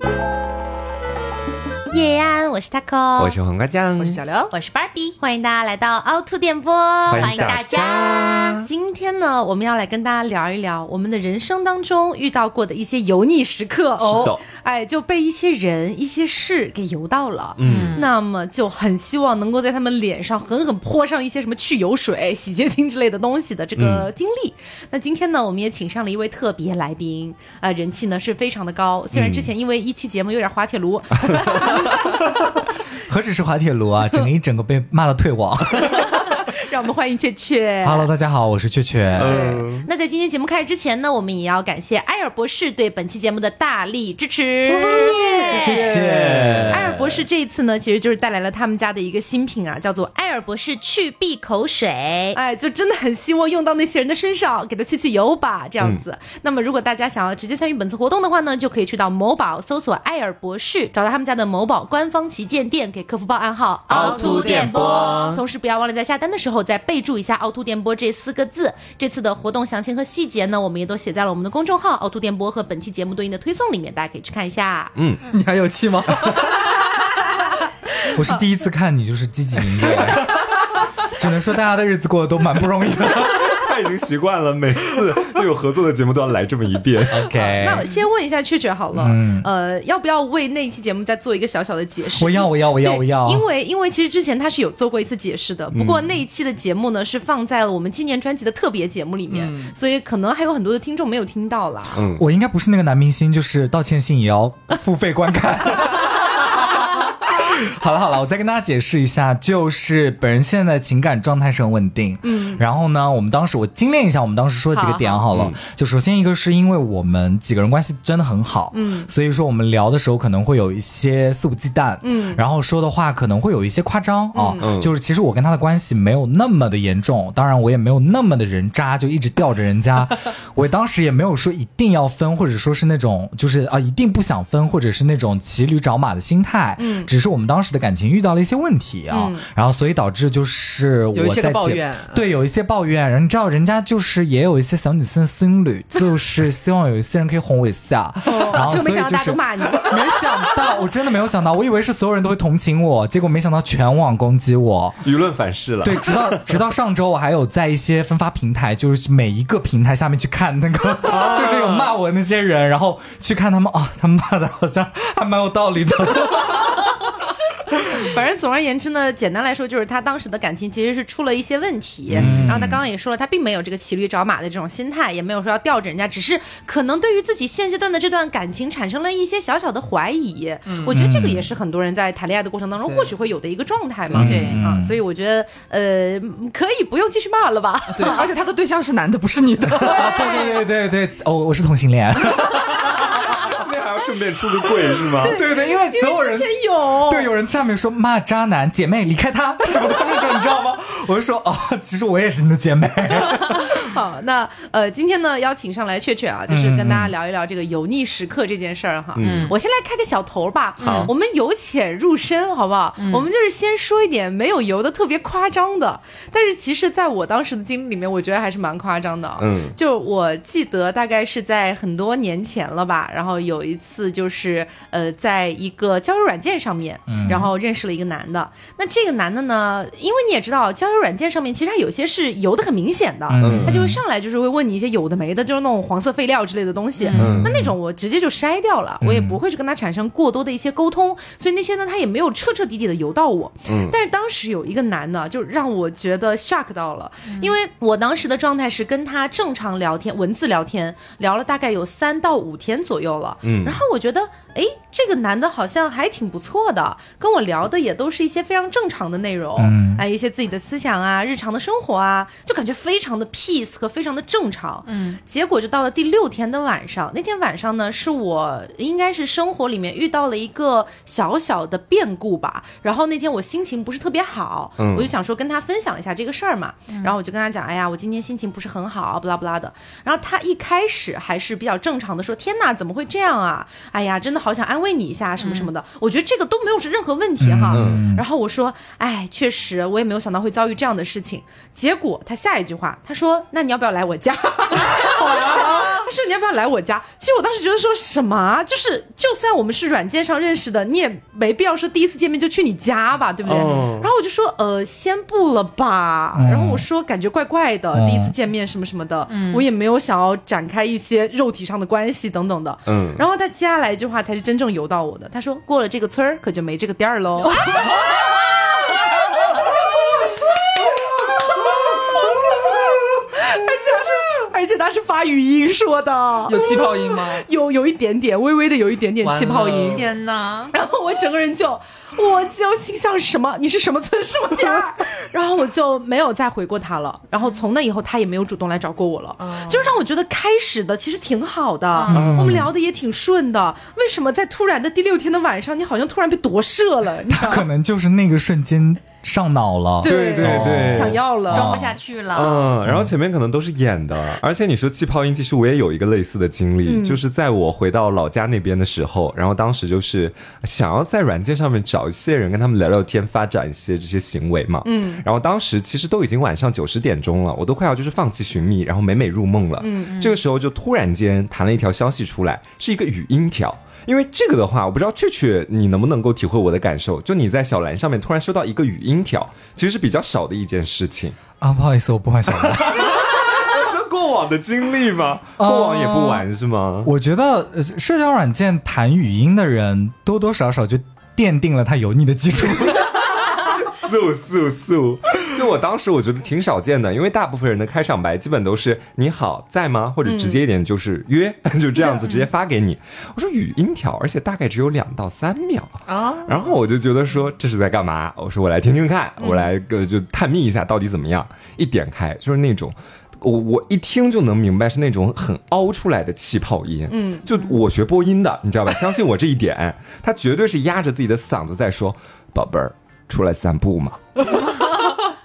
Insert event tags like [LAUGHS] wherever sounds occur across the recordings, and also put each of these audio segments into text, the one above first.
Bye. 叶安，我是 taco，我是黄瓜酱，我是小刘，我是 Barbie，欢迎大家来到凹凸电波，欢迎大家。今天呢，我们要来跟大家聊一聊我们的人生当中遇到过的一些油腻时刻哦，哎，就被一些人、一些事给油到了，嗯，那么就很希望能够在他们脸上狠狠泼上一些什么去油水、[LAUGHS] 洗洁精之类的东西的这个经历。那今天呢，我们也请上了一位特别来宾，啊、人气呢是非常的高，虽然之前因为一期节目有点滑铁卢。[LAUGHS] [LAUGHS] 何止是滑铁卢啊，整个一整个被骂到退网。让我们欢迎雀雀。Hello，大家好，我是雀雀。嗯，那在今天节目开始之前呢，我们也要感谢埃尔博士对本期节目的大力支持，谢谢谢埃尔博士这一次呢，其实就是带来了他们家的一个新品啊，叫做埃尔博士去闭口水。哎，就真的很希望用到那些人的身上，给他去去油吧，这样子。那么，如果大家想要直接参与本次活动的话呢，就可以去到某宝搜索埃尔博士，找到他们家的某宝官方旗舰店，给客服报暗号“凹凸电波”。同时，不要忘了在下单的时候再备注一下“凹凸电波”这四个字。这次的活动详情和细节呢，我们也都写在了我们的公众号“凹凸电波”和本期节目对应的推送里面，大家可以去看一下。嗯你还有气吗？[LAUGHS] 我是第一次看你就是积极营业，只能说大家的日子过得都蛮不容易的。他已经习惯了，每次都有合作的节目都要来这么一遍。[LAUGHS] OK，那先问一下雀雀好了，嗯呃，要不要为那一期节目再做一个小小的解释？我要，我要，我要，我要。因为因为其实之前他是有做过一次解释的，不过那一期的节目呢是放在了我们纪念专辑的特别节目里面，所以可能还有很多的听众没有听到啦。嗯，我应该不是那个男明星，就是道歉信也要付费观看。[LAUGHS] [LAUGHS] 好了好了，我再跟大家解释一下，就是本人现在的情感状态是很稳定，嗯，然后呢，我们当时我精炼一下我们当时说的几个点好。了，就首先一个是因为我们几个人关系真的很好，嗯，所以说我们聊的时候可能会有一些肆无忌惮，嗯，然后说的话可能会有一些夸张啊，嗯。就是其实我跟他的关系没有那么的严重，当然我也没有那么的人渣，就一直吊着人家，我当时也没有说一定要分，[LAUGHS] 或者说是那种就是啊一定不想分，或者是那种骑驴找马的心态，嗯，只是我们当时的感情遇到了一些问题啊，然后所以导致就是我有一些在抱怨对，有一些抱怨，然后你知道人家就是也有一些小女生的心理，就是希望有一些人可以哄我一下，然后没想到所以就是大家都骂你。没想到，我真的没有想到，我以为是所有人都会同情我，结果没想到全网攻击我。舆论反噬了。对，直到直到上周，我还有在一些分发平台，就是每一个平台下面去看那个，就是有骂我的那些人，然后去看他们啊，他们骂的好像还蛮有道理的。[LAUGHS] 反正总而言之呢，简单来说就是他当时的感情其实是出了一些问题。嗯然后他刚刚也说了，他并没有这个骑驴找马的这种心态，也没有说要吊着人家，只是可能对于自己现阶段的这段感情产生了一些小小的怀疑。嗯我觉得这个也是很多人在谈恋爱的过程当中或许会有的一个状态嘛。对啊，所以我觉得呃，可以不用继续骂了吧？对，而且他的对象是男的，不是女的。[LAUGHS] 啊，[LAUGHS] 对对对对对，哦，我是同性恋。顺便出个柜是吗？对对，因为所有人对，有人下面说骂渣男，姐妹离开他什么的那种，你知道吗？[LAUGHS] 我就说哦，其实我也是你的姐妹。[LAUGHS] 好，那呃，今天呢邀请上来雀雀啊，就是跟大家聊一聊这个油腻时刻这件事儿哈。嗯，我先来开个小头吧。好我们由浅入深，好不好？我们就是先说一点没有油的特别夸张的，但是其实在我当时的经历里面，我觉得还是蛮夸张的啊。嗯就我记得大概是在很多年前了吧，然后有一次就是呃，在一个交友软件上面，然后认识了一个男的。那这个男的呢，因为你也知道，交友软件上面其实他有些是油的很明显的，嗯。他就会上来就是会问你一些有的没的，就是那种黄色废料之类的东西。嗯。那那种我直接就筛掉了，我也不会去跟他产生过多的一些沟通，所以那些呢他也没有彻彻底底的油到我。嗯。但是当时有一个男的，就让我觉得 shock 到了，因为我当时的状态是跟他正常聊天，文字聊天，聊了大概有三到五天左右了。嗯。然后我觉得，哎，这个男的好像还挺不错的，跟我聊的也都是一些非常正常的内容，嗯哎，一些自己的思想啊，日常的生活啊，就感觉非常的 peace 和非常的正常。嗯，结果就到了第六天的晚上，那天晚上呢，是我应该是生活里面遇到了一个小小的变故吧。然后那天我心情不是特别好，嗯我就想说跟他分享一下这个事儿嘛。然后我就跟他讲，哎呀，我今天心情不是很好，不拉不拉的。然后他一开始还是比较正常的说，天哪，怎么会这样啊？哎呀，真的好想安慰你一下，什么什么的。我觉得这个都没有是任何问题哈。嗯然后我说，哎，确实我也没有想到会遭遇这样的事情。结果他下一句话，他说，那你要不要来我家？[LAUGHS] [LAUGHS] [LAUGHS] 他说你要不要来我家？其实我当时觉得说什么啊，就是就算我们是软件上认识的，你也没必要说第一次见面就去你家吧，对不对？哦然后我就说呃，先不了吧。嗯然后我说感觉怪怪的，嗯第一次见面什么什么的，我也没有想要展开一些肉体上的关系等等的。嗯然后他接下来一句话才是真正游到我的，他说过了这个村儿可就没这个店儿喽。[LAUGHS] 而且他是发语音说的，有气泡音吗？[LAUGHS] 有有一点点，微微的有一点点气泡音。天哪！然后我整个人就，我就心想什么？你是什么村什么店儿？[LAUGHS] 然后我就没有再回过他了。然后从那以后，他也没有主动来找过我了。就让我觉得开始的其实挺好的，我们聊的也挺顺的。为什么在突然的第六天的晚上，你好像突然被夺舍了？你知道吗？可能就是那个瞬间上脑了。对对对想要了，装不下去了。嗯，然后前面可能都是演的，而且你说气泡音，其实我也有一个类似的经历，就是在我回到老家那边的时候，然后当时就是想要在软件上面找一些人跟他们聊聊天，发展一些这些行为嘛，嗯，然后当时其实都已经晚上九十点钟了，我都快要就是放弃寻觅，然后美美入梦了，嗯，这个时候就突然间弹了一条消息出来，是一个语音条。因为这个的话，我不知道雀雀你能不能够体会我的感受，就你在小蓝上面突然收到一个语音条，其实是比较少的一件事情。啊，不好意思，我不玩小蓝。[LAUGHS] 是过往的经历吗？呃过往也不玩是吗？我觉得呃社交软件谈语音的人，多多少少就奠定了他油腻的基础。素素素，就我当时我觉得挺少见的，因为大部分人的开场白基本都是“你好，在吗？”或者直接一点就是“约”，[LAUGHS] 就这样子直接发给你。我说语音条，而且大概只有两到三秒啊。然后我就觉得说这是在干嘛？我说我来听听看，我来个就探秘一下到底怎么样。一点开就是那种。我我一听就能明白是那种很凹出来的气泡音，嗯，就我学播音的，你知道吧？[LAUGHS] 相信我这一点，他绝对是压着自己的嗓子在说：“宝贝儿，出来散步嘛。[LAUGHS] ”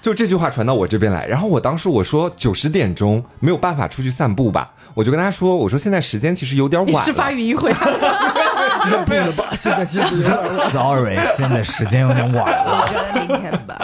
就这句话传到我这边来，然后我当时我说九十点钟没有办法出去散步吧，我就跟他说，我说现在时间其实有点晚了，你是发语音回他的，认病了吧？[LAUGHS] 现在其实 sorry，现在时间有点晚了。我觉得明天吧。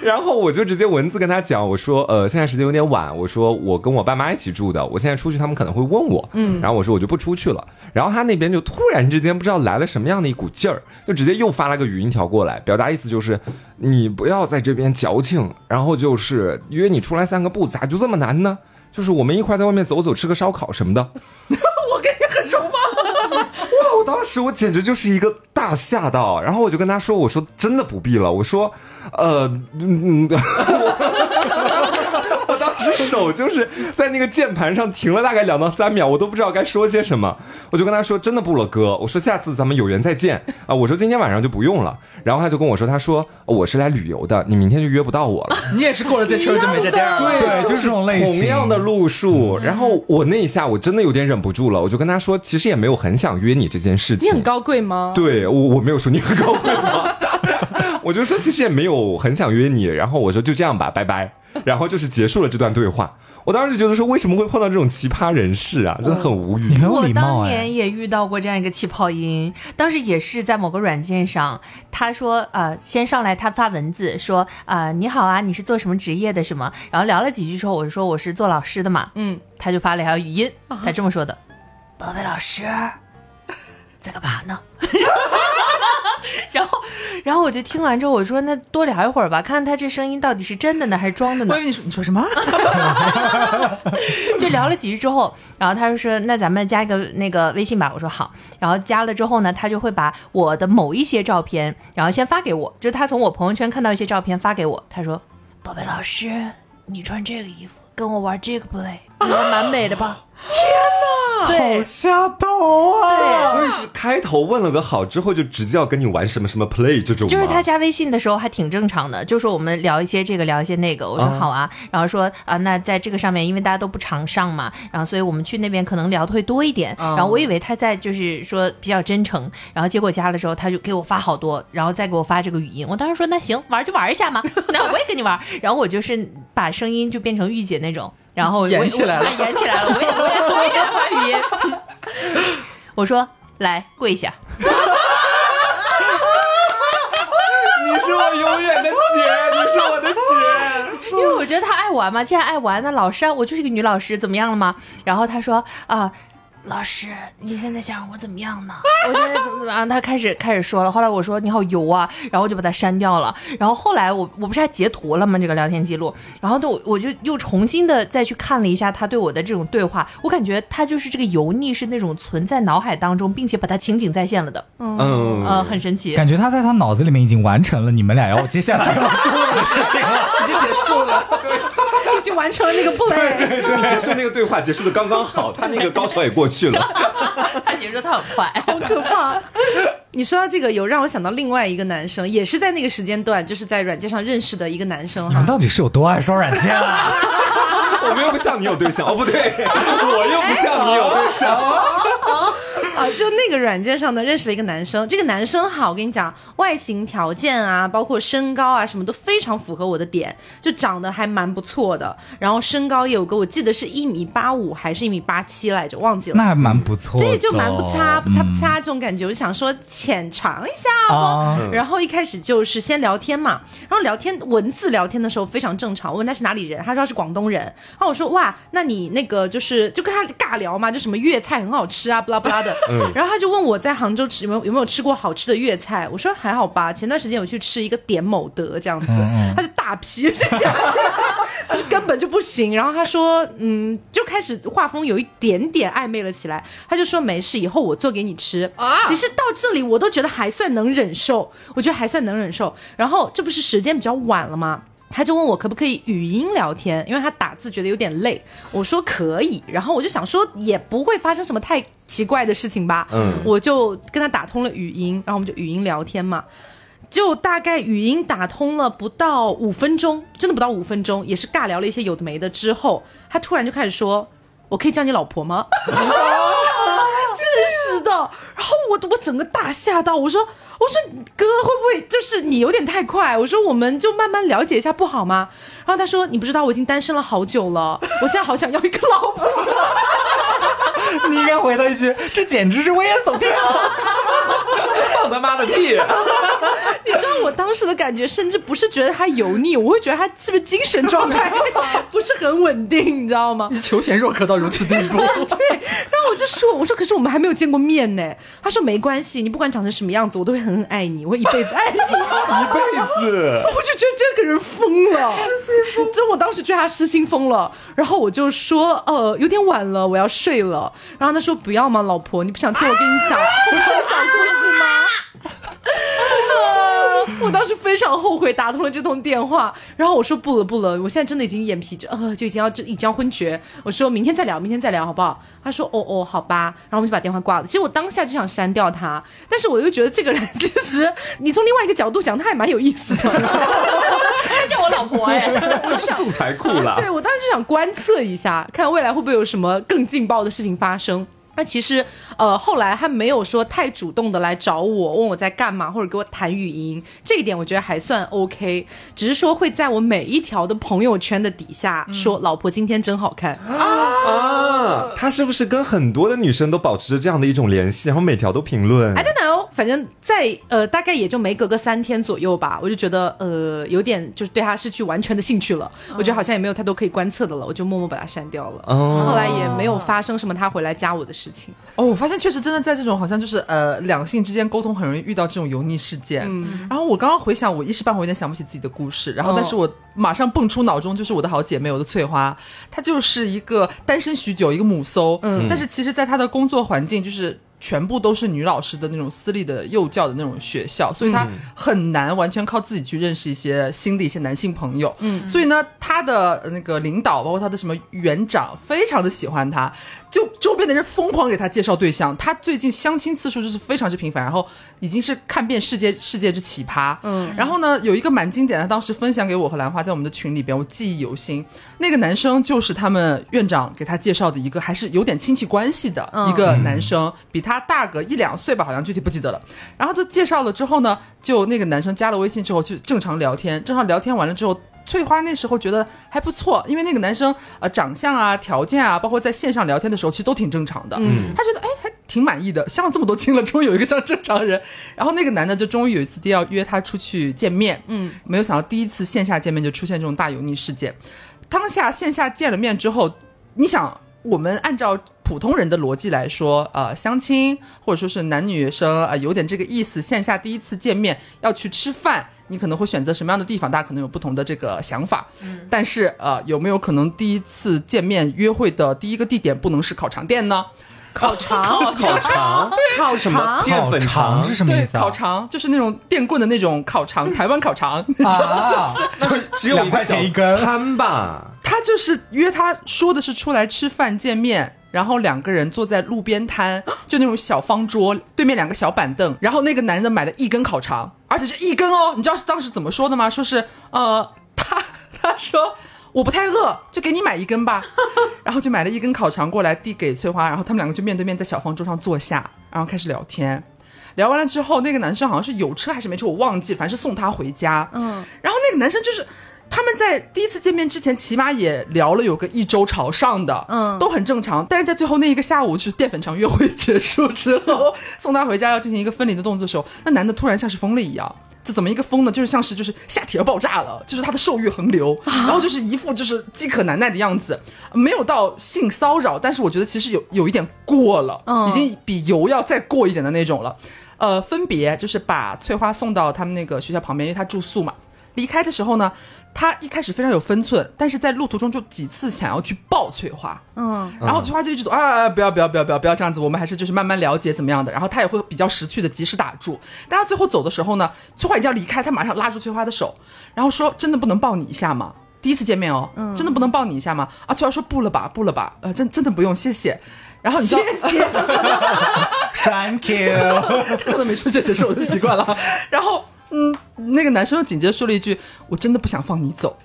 [LAUGHS] 然后我就直接文字跟他讲，我说呃，现在时间有点晚，我说我跟我爸妈一起住的，我现在出去他们可能会问我，嗯，然后我说我就不出去了。然后他那边就突然之间不知道来了什么样的一股劲儿，就直接又发了个语音条过来，表达意思就是你不要在这边矫情，然后就是约你出来散个步，咋就这么难呢？就是我们一块在外面走走，吃个烧烤什么的。[LAUGHS] 我跟你很熟吗？我当时我简直就是一个大吓到，然后我就跟他说：“我说真的不必了。”我说：“呃，嗯，嗯我当时手就是在那个键盘上停了大概两到三秒，我都不知道该说些什么。我就跟他说：“真的不了，哥。”我说：“下次咱们有缘再见啊。”我说：“今天晚上就不用了。”然后他就跟我说：“他说我是来旅游的，你明天就约不到我了。”你也是过了这车就没这店儿了。对就是这种类型同样的路数。然后我那一下我真的有点忍不住了，我就跟他说，其实也没有很想约你这件事情。你很高贵吗？对我我没有说你很高贵吗？我就说其实也没有很想约你，然后我说就这样吧，拜拜，然后就是结束了这段对话。我当时就觉得说，为什么会碰到这种奇葩人士啊？真的很无语。你很有我礼貌哎当年。也遇到过这样一个气泡音，当时也是在某个软件上，他说呃，先上来他发文字说呃你好啊，你是做什么职业的什么，然后聊了几句之后，我就说我是做老师的嘛，嗯，他就发了一条语音，他这么说的：“宝贝老师，在干嘛呢？” [LAUGHS] [LAUGHS] 然后，然后我就听完之后，我说：“那多聊一会儿吧，看看他这声音到底是真的呢，还是装的呢我以？”为你说你说什么？[LAUGHS] 就聊了几句之后，然后他就说：“那咱们加一个那个微信吧。”我说好。然后加了之后呢，他就会把我的某一些照片，然后先发给我，就是他从我朋友圈看到一些照片发给我。他说：“宝贝老师，你穿这个衣服跟我玩这个 play，应该蛮美的吧？”好下头啊！所以是开头问了个好之后，就直接要跟你玩什么什么 play 这种？就是他加微信的时候还挺正常的，就说我们聊一些这个，聊一些那个。我说好啊，然后说啊，那在这个上面，因为大家都不常上嘛，然后所以我们去那边可能聊的会多一点。然后我以为他在就是说比较真诚，然后结果加了之后，他就给我发好多，然后再给我发这个语音。我当时说那行，玩就玩一下嘛，那我也跟你玩。然后我就是把声音就变成御姐那种，然后我演起来了演起来了，我也我也我也发语音。[LAUGHS] 我说来跪下。[LAUGHS] 你是我永远的姐，你是我的姐。因为我我觉得他爱玩嘛，既然爱玩，那老师啊，我就是一个女老师，怎么样了吗？然后他说啊。老师，你现在想让我怎么样呢？[LAUGHS] 我现在怎么怎么样？他开始开始说了。后来我说你好油啊，然后我就把他删掉了。然后后来我我不是还截图了吗？这个聊天记录，然后就我就又重新的再去看了一下他对我的这种对话，我感觉他就是这个油腻是那种存在脑海当中，并且把它情景再现了的。嗯，呃，很神奇。感觉他在他脑子里面已经完成了你们俩要接下来要做的事情了，已经结束了。已经完成了那个 play。对对，你 [LAUGHS] 结束那个对话结束的刚刚好，他那个高潮也过去了。[LAUGHS] 他结束他很快，[LAUGHS] 好可怕！你说到这个，有让我想到另外一个男生，也是在那个时间段，就是在软件上认识的一个男生哈你们。到底是有多爱刷软件啊？我们又不像你有对象哦，不对，我又不像你有对象。啊，就那个软件上呢，认识了一个男生。这个男生好，我跟你讲，外形条件啊，包括身高啊，什么都非常符合我的点，就长得还蛮不错的。然后身高也有个，我记得是一米八五还是一米八七来着，忘记了。那还蛮不错的，对，就蛮不擦不擦不嗯擦这种感觉，我就想说浅尝一下哦。啊然后一开始就是先聊天嘛，然后聊天文字聊天的时候非常正常。我问他是哪里人，他说他是广东人。然后我说哇，那你那个就是就跟他尬聊嘛，就什么粤菜很好吃啊，不拉不拉的。然后他就问我在杭州吃有没有有没有吃过好吃的粤菜，我说还好吧，前段时间有去吃一个点某德这样子，他就大批这样。他就根本就不行，然后他说，嗯，就开始画风有一点点暧昧了起来。他就说没事，以后我做给你吃。啊，其实到这里我都觉得还算能忍受，我觉得还算能忍受。然后这不是时间比较晚了吗？他就问我可不可以语音聊天，因为他打字觉得有点累。我说可以，然后我就想说也不会发生什么太奇怪的事情吧。嗯我就跟他打通了语音，然后我们就语音聊天嘛。就大概语音打通了不到五分钟，真的不到五分钟，也是尬聊了一些有的没的之后，他突然就开始说：“我可以叫你老婆吗？” [LAUGHS] [LAUGHS] 真是的，然后我我整个大吓到，我说我说哥会不会就是你有点太快？我说我们就慢慢了解一下不好吗？然后他说你不知道我已经单身了好久了，[LAUGHS] 我现在好想要一个老婆。[LAUGHS] 你应该回他一句：“这简直是危言耸听啊 [LAUGHS] 放他妈的屁！你知道我当时的感觉，甚至不是觉得他油腻，我会觉得他是不是精神状态不是很稳定，你知道吗？你求贤若渴到如此地步，对，然后我就说，我说可是我们还没有见过面呢。他说没关系，你不管长成什么样子，我都会狠狠爱你，我会一辈子爱你。一辈子。我就觉得这个人疯了。[LAUGHS] 就我当时觉得他失心疯了，然后我就说，呃，有点晚了，我要睡了。然后他说不要嘛，老婆，你不想听我跟你讲我想讲故事吗？[LAUGHS] 呃我当时非常后悔打通了这通电话，然后我说不了不了，我现在真的已经眼皮就呃就已经要就已经要昏厥，我说明天再聊，明天再聊好不好？他说哦哦好吧，然后我们就把电话挂了。其实我当下就想删掉他，但是我又觉得这个人 [LAUGHS] 其实你从另外一个角度讲，他还蛮有意思的。[LAUGHS] 他叫我老婆哎，[LAUGHS] 素材库了。对我当时就想观测一下，看未来会不会有什么更劲爆的事情发生。那其实，呃，后来他没有说太主动的来找我，问我在干嘛，或者给我弹语音，这一点我觉得还算 OK。只是说会在我每一条的朋友圈的底下说：“老婆今天真好看。啊，他是不是跟很多的女生都保持着这样的一种联系，然后每条都评论 I？don't know，反正在呃大概也就没隔个三天左右吧，我就觉得呃有点就是对他失去完全的兴趣了，我觉得好像也没有太多可以观测的了，我就默默把他删掉了。哦后来也没有发生什么他回来加我的事情。哦，我发现确实真的在这种好像就是呃两性之间沟通很容易遇到这种油腻事件。然后我刚刚回想，我一时半会有点想不起自己的故事，然后哦但是我马上蹦出脑中就是我的好姐妹，我的翠花，她就是一个单身许久一个母搜，嗯，但是其实在她的工作环境就是。全部都是女老师的那种私立的幼教的那种学校，所以她很难完全靠自己去认识一些新的一些男性朋友。嗯，所以呢，她的呃那个领导，包括她的什么园长，非常的喜欢她，就周边的人疯狂给她介绍对象。她最近相亲次数就是非常之频繁，然后已经是看遍世界世界之奇葩。嗯，然后呢，有一个蛮经典的，当时分享给我和兰花在我们的群里边，我记忆犹新。那个男生就是他们院长给他介绍的一个，还是有点亲戚关系的一个男生，比他大个一两岁吧，好像具体不记得了。然后就介绍了之后呢，就那个男生加了微信之后就正常聊天，正常聊天完了之后。翠花那时候觉得还不错，因为那个男生呃长相啊、条件啊，包括在线上聊天的时候，其实都挺正常的。嗯，她觉得哎还挺满意的，相了这么多亲了，终于有一个像正常人。然后那个男的就终于有一次要约她出去见面，嗯，没有想到第一次线下见面就出现这种大油腻事件。当下线下见了面之后，你想，我们按照普通人的逻辑来说，呃，相亲或者说是男女生啊、呃，有点这个意思，线下第一次见面要去吃饭。你可能会选择什么样的地方？大家可能有不同的这个想法。嗯，但是呃，有没有可能第一次见面约会的第一个地点不能是烤肠店呢？烤肠，[LAUGHS] [LAUGHS] 烤肠，烤什么肠，淀粉肠是什么意对，思啊？烤肠就是那种电棍的那种烤肠，台湾烤肠。[LAUGHS] 啊，只有两块钱一根摊吧？他就是约他说的是出来吃饭见面，然后两个人坐在路边摊，[GASPS] 就那种小方桌，对面两个小板凳，然后那个男的买了一根烤肠，而且是一根哦。你知道是当时怎么说的吗？说是呃，他他说我不太饿，就给你买一根吧，[LAUGHS] 然后就买了一根烤肠过来递给翠花，然后他们两个就面对面在小方桌上坐下，然后开始聊天。聊完了之后，那个男生好像是有车还是没车，我忘记了，反正是送她回家。嗯，然后那个男生就是。他们在第一次见面之前，起码也聊了有个一周朝上的，嗯，都很正常。但是在最后那一个下午，就是淀粉肠约会结束之后，[LAUGHS] 送她回家要进行一个分离的动作的时候，那男的突然像是疯了一样。这怎么一个疯呢？就是像是就是下体要爆炸了，就是他的兽欲横流，然后就是一副就是饥渴难耐的样子，没有到性骚扰，但是我觉得其实有有一点过了，已经比油要再过一点的那种了。呃，分别就是把翠花送到他们那个学校旁边，因为她住宿嘛。离开的时候呢，他一开始非常有分寸，但是在路途中就几次想要去抱翠花，嗯，然后翠花就一直说啊，不要不要不要不要不要这样子，我们还是就是慢慢了解怎么样的，然后他也会比较识趣的及时打住。但他最后走的时候呢，翠花已经要离开，他马上拉住翠花的手，然后说：“真的不能抱你一下吗？第一次见面哦，真的不能抱你一下吗？”啊，翠花说：“不了吧，不了吧，呃，真真的不用，谢谢。”然后你知道，谢谢。[LAUGHS] Thank you。[LAUGHS] 他可能没说谢谢是我的习惯了。然后，嗯，那个男生又紧接着说了一句：“我真的不想放你走。”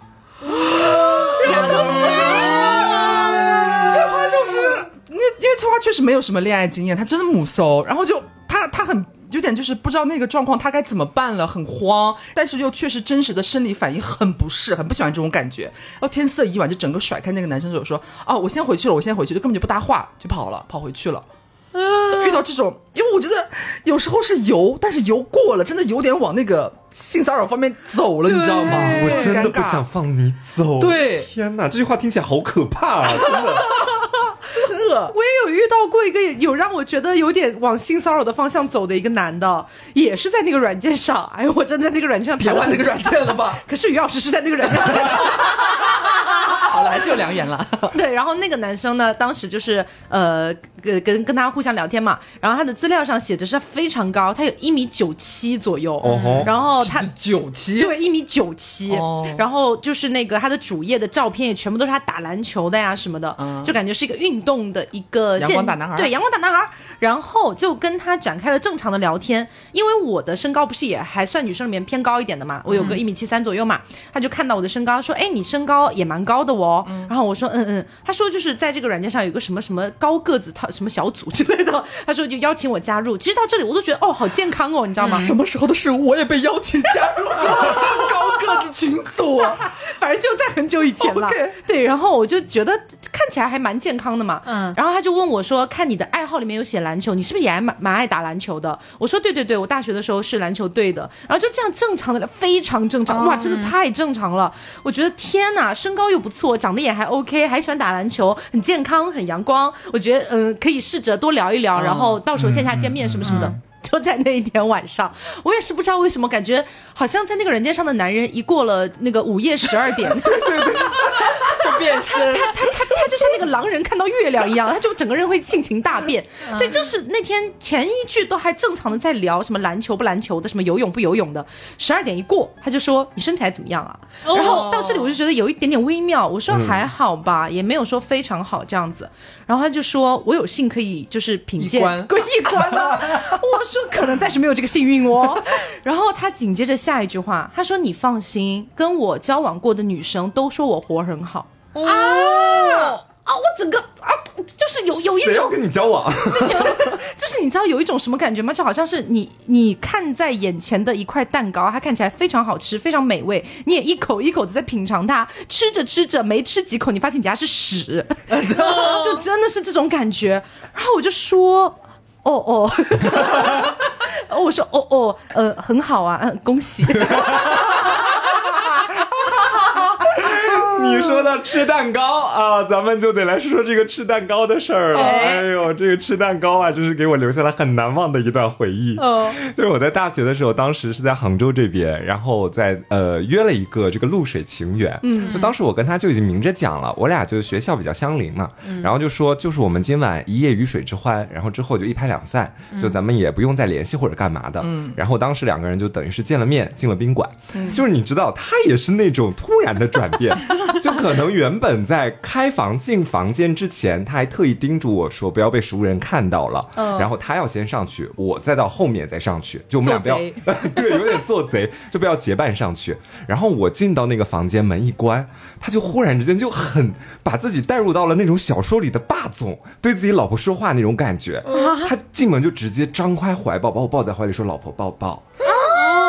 然后当时，翠花就是，因为因为翠花确实没有什么恋爱经验，她真的母搜，然后就她她很有点就是不知道那个状况她该怎么办了，很慌，但是又确实真实的生理反应很不适，很不喜欢这种感觉。然后天色已晚，就整个甩开那个男生手说：“啊，我先回去了，我先回去，就根本就不搭话，就跑了，跑回去了。”就遇到这种，因为我觉得有时候是油，但是油过了，真的有点往那个性骚扰方面走了，你知道吗？我真的不想放你走。对天哪，这句话听起来好可怕啊！真的，饿。我也有遇到过一个有让我觉得有点往性骚扰的方向走的一个男的，也是在那个软件上。哎呦，我真的在那个软件上别玩那个软件了吧？可是于老师是在那个软件上。[LAUGHS] 好了，还是有良缘了。对，然后那个男生呢，当时就是呃跟跟跟他互相聊天嘛，然后他的资料上写的是非常高，他有一米九七左右，哦吼然后他。九七，对，一米九七哦，然后就是那个他的主页的照片也全部都是他打篮球的呀什么的，就感觉是一个运动的一个阳光大男孩对，阳光大男孩。然后就跟他展开了正常的聊天，因为我的身高不是也还算女生里面偏高一点的嘛，我有个一米七三左右嘛，他就看到我的身高说，哎，你身高也蛮高的哦。然后我说，嗯嗯，他说就是在这个软件上有个什么什么高个子套什么小组之类的，他说就邀请我加入。其实到这里我都觉得哦，好健康哦，你知道吗？什么时候的事？我也被邀请加入过高个子群组。[LAUGHS] 反正就在很久以前了。[LAUGHS] 对，然后我就觉得看起来还蛮健康的嘛。嗯然后他就问我说：“看你的爱好里面有写篮球，你是不是也还蛮蛮爱打篮球的？”我说：“对对对，我大学的时候是篮球队的。”然后就这样正常的，非常正常，哇，真的太正常了。我觉得天哪，身高又不错，长得也还 OK，还喜欢打篮球，很健康，很阳光。我觉得嗯，可以试着多聊一聊，然后到时候线下见面什么什么的。就在那一天晚上，我也是不知道为什么，感觉好像在那个人间上的男人，一过了那个午夜十二点，对对 [LAUGHS] 对，变身，他他他他就像那个狼人看到月亮一样，他就整个人会性情大变。对，就是那天前一句都还正常的在聊什么篮球不篮球的，什么游泳不游泳的，十二点一过，他就说你身材怎么样啊？然后到这里我就觉得有一点点微妙，我说还好吧，也没有说非常好这样子。然后他就说我有幸可以就是品鉴过一关了，[LAUGHS] [LAUGHS] 我说可能暂时没有这个幸运哦。[LAUGHS] 然后他紧接着下一句话，他说你放心，跟我交往过的女生都说我活很好。啊啊！我整个啊，就是有有一种，谁要跟你交往？[LAUGHS] 就是你知道有一种什么感觉吗？就好像是你你看在眼前的一块蛋糕，它看起来非常好吃，非常美味，你也一口一口的在品尝它，吃着吃着没吃几口，你发现你家是屎，[LAUGHS] 就真的是这种感觉。然后我就说。哦哦，[LAUGHS] 我说哦哦，呃，很好啊，嗯恭喜。你说到吃蛋糕啊，咱们就得来说说这个吃蛋糕的事儿了。哎呦，这个吃蛋糕啊，真是给我留下了很难忘的一段回忆。哦就是我在大学的时候，当时是在杭州这边，然后在呃约了一个这个露水情缘。嗯，就当时我跟他就已经明着讲了，我俩就学校比较相邻嘛，然后就说就是我们今晚一夜鱼水之欢，然后之后就一拍两散，就咱们也不用再联系或者干嘛的。嗯，然后当时两个人就等于是见了面，进了宾馆。就是你知道，他也是那种突然的转变，[LAUGHS] [LAUGHS] 就可能原本在开房进房间之前，他还特意叮嘱我说不要被熟人看到了，嗯然后他要先上去，我再到后面再上去，就我们俩不要 [LAUGHS] 对，有点做贼，就不要结伴上去。然后我进到那个房间，门一关，他就忽然之间就很把自己带入到了那种小说里的霸总对自己老婆说话那种感觉。他进门就直接张开怀抱，把我抱在怀里说：“老婆抱抱。”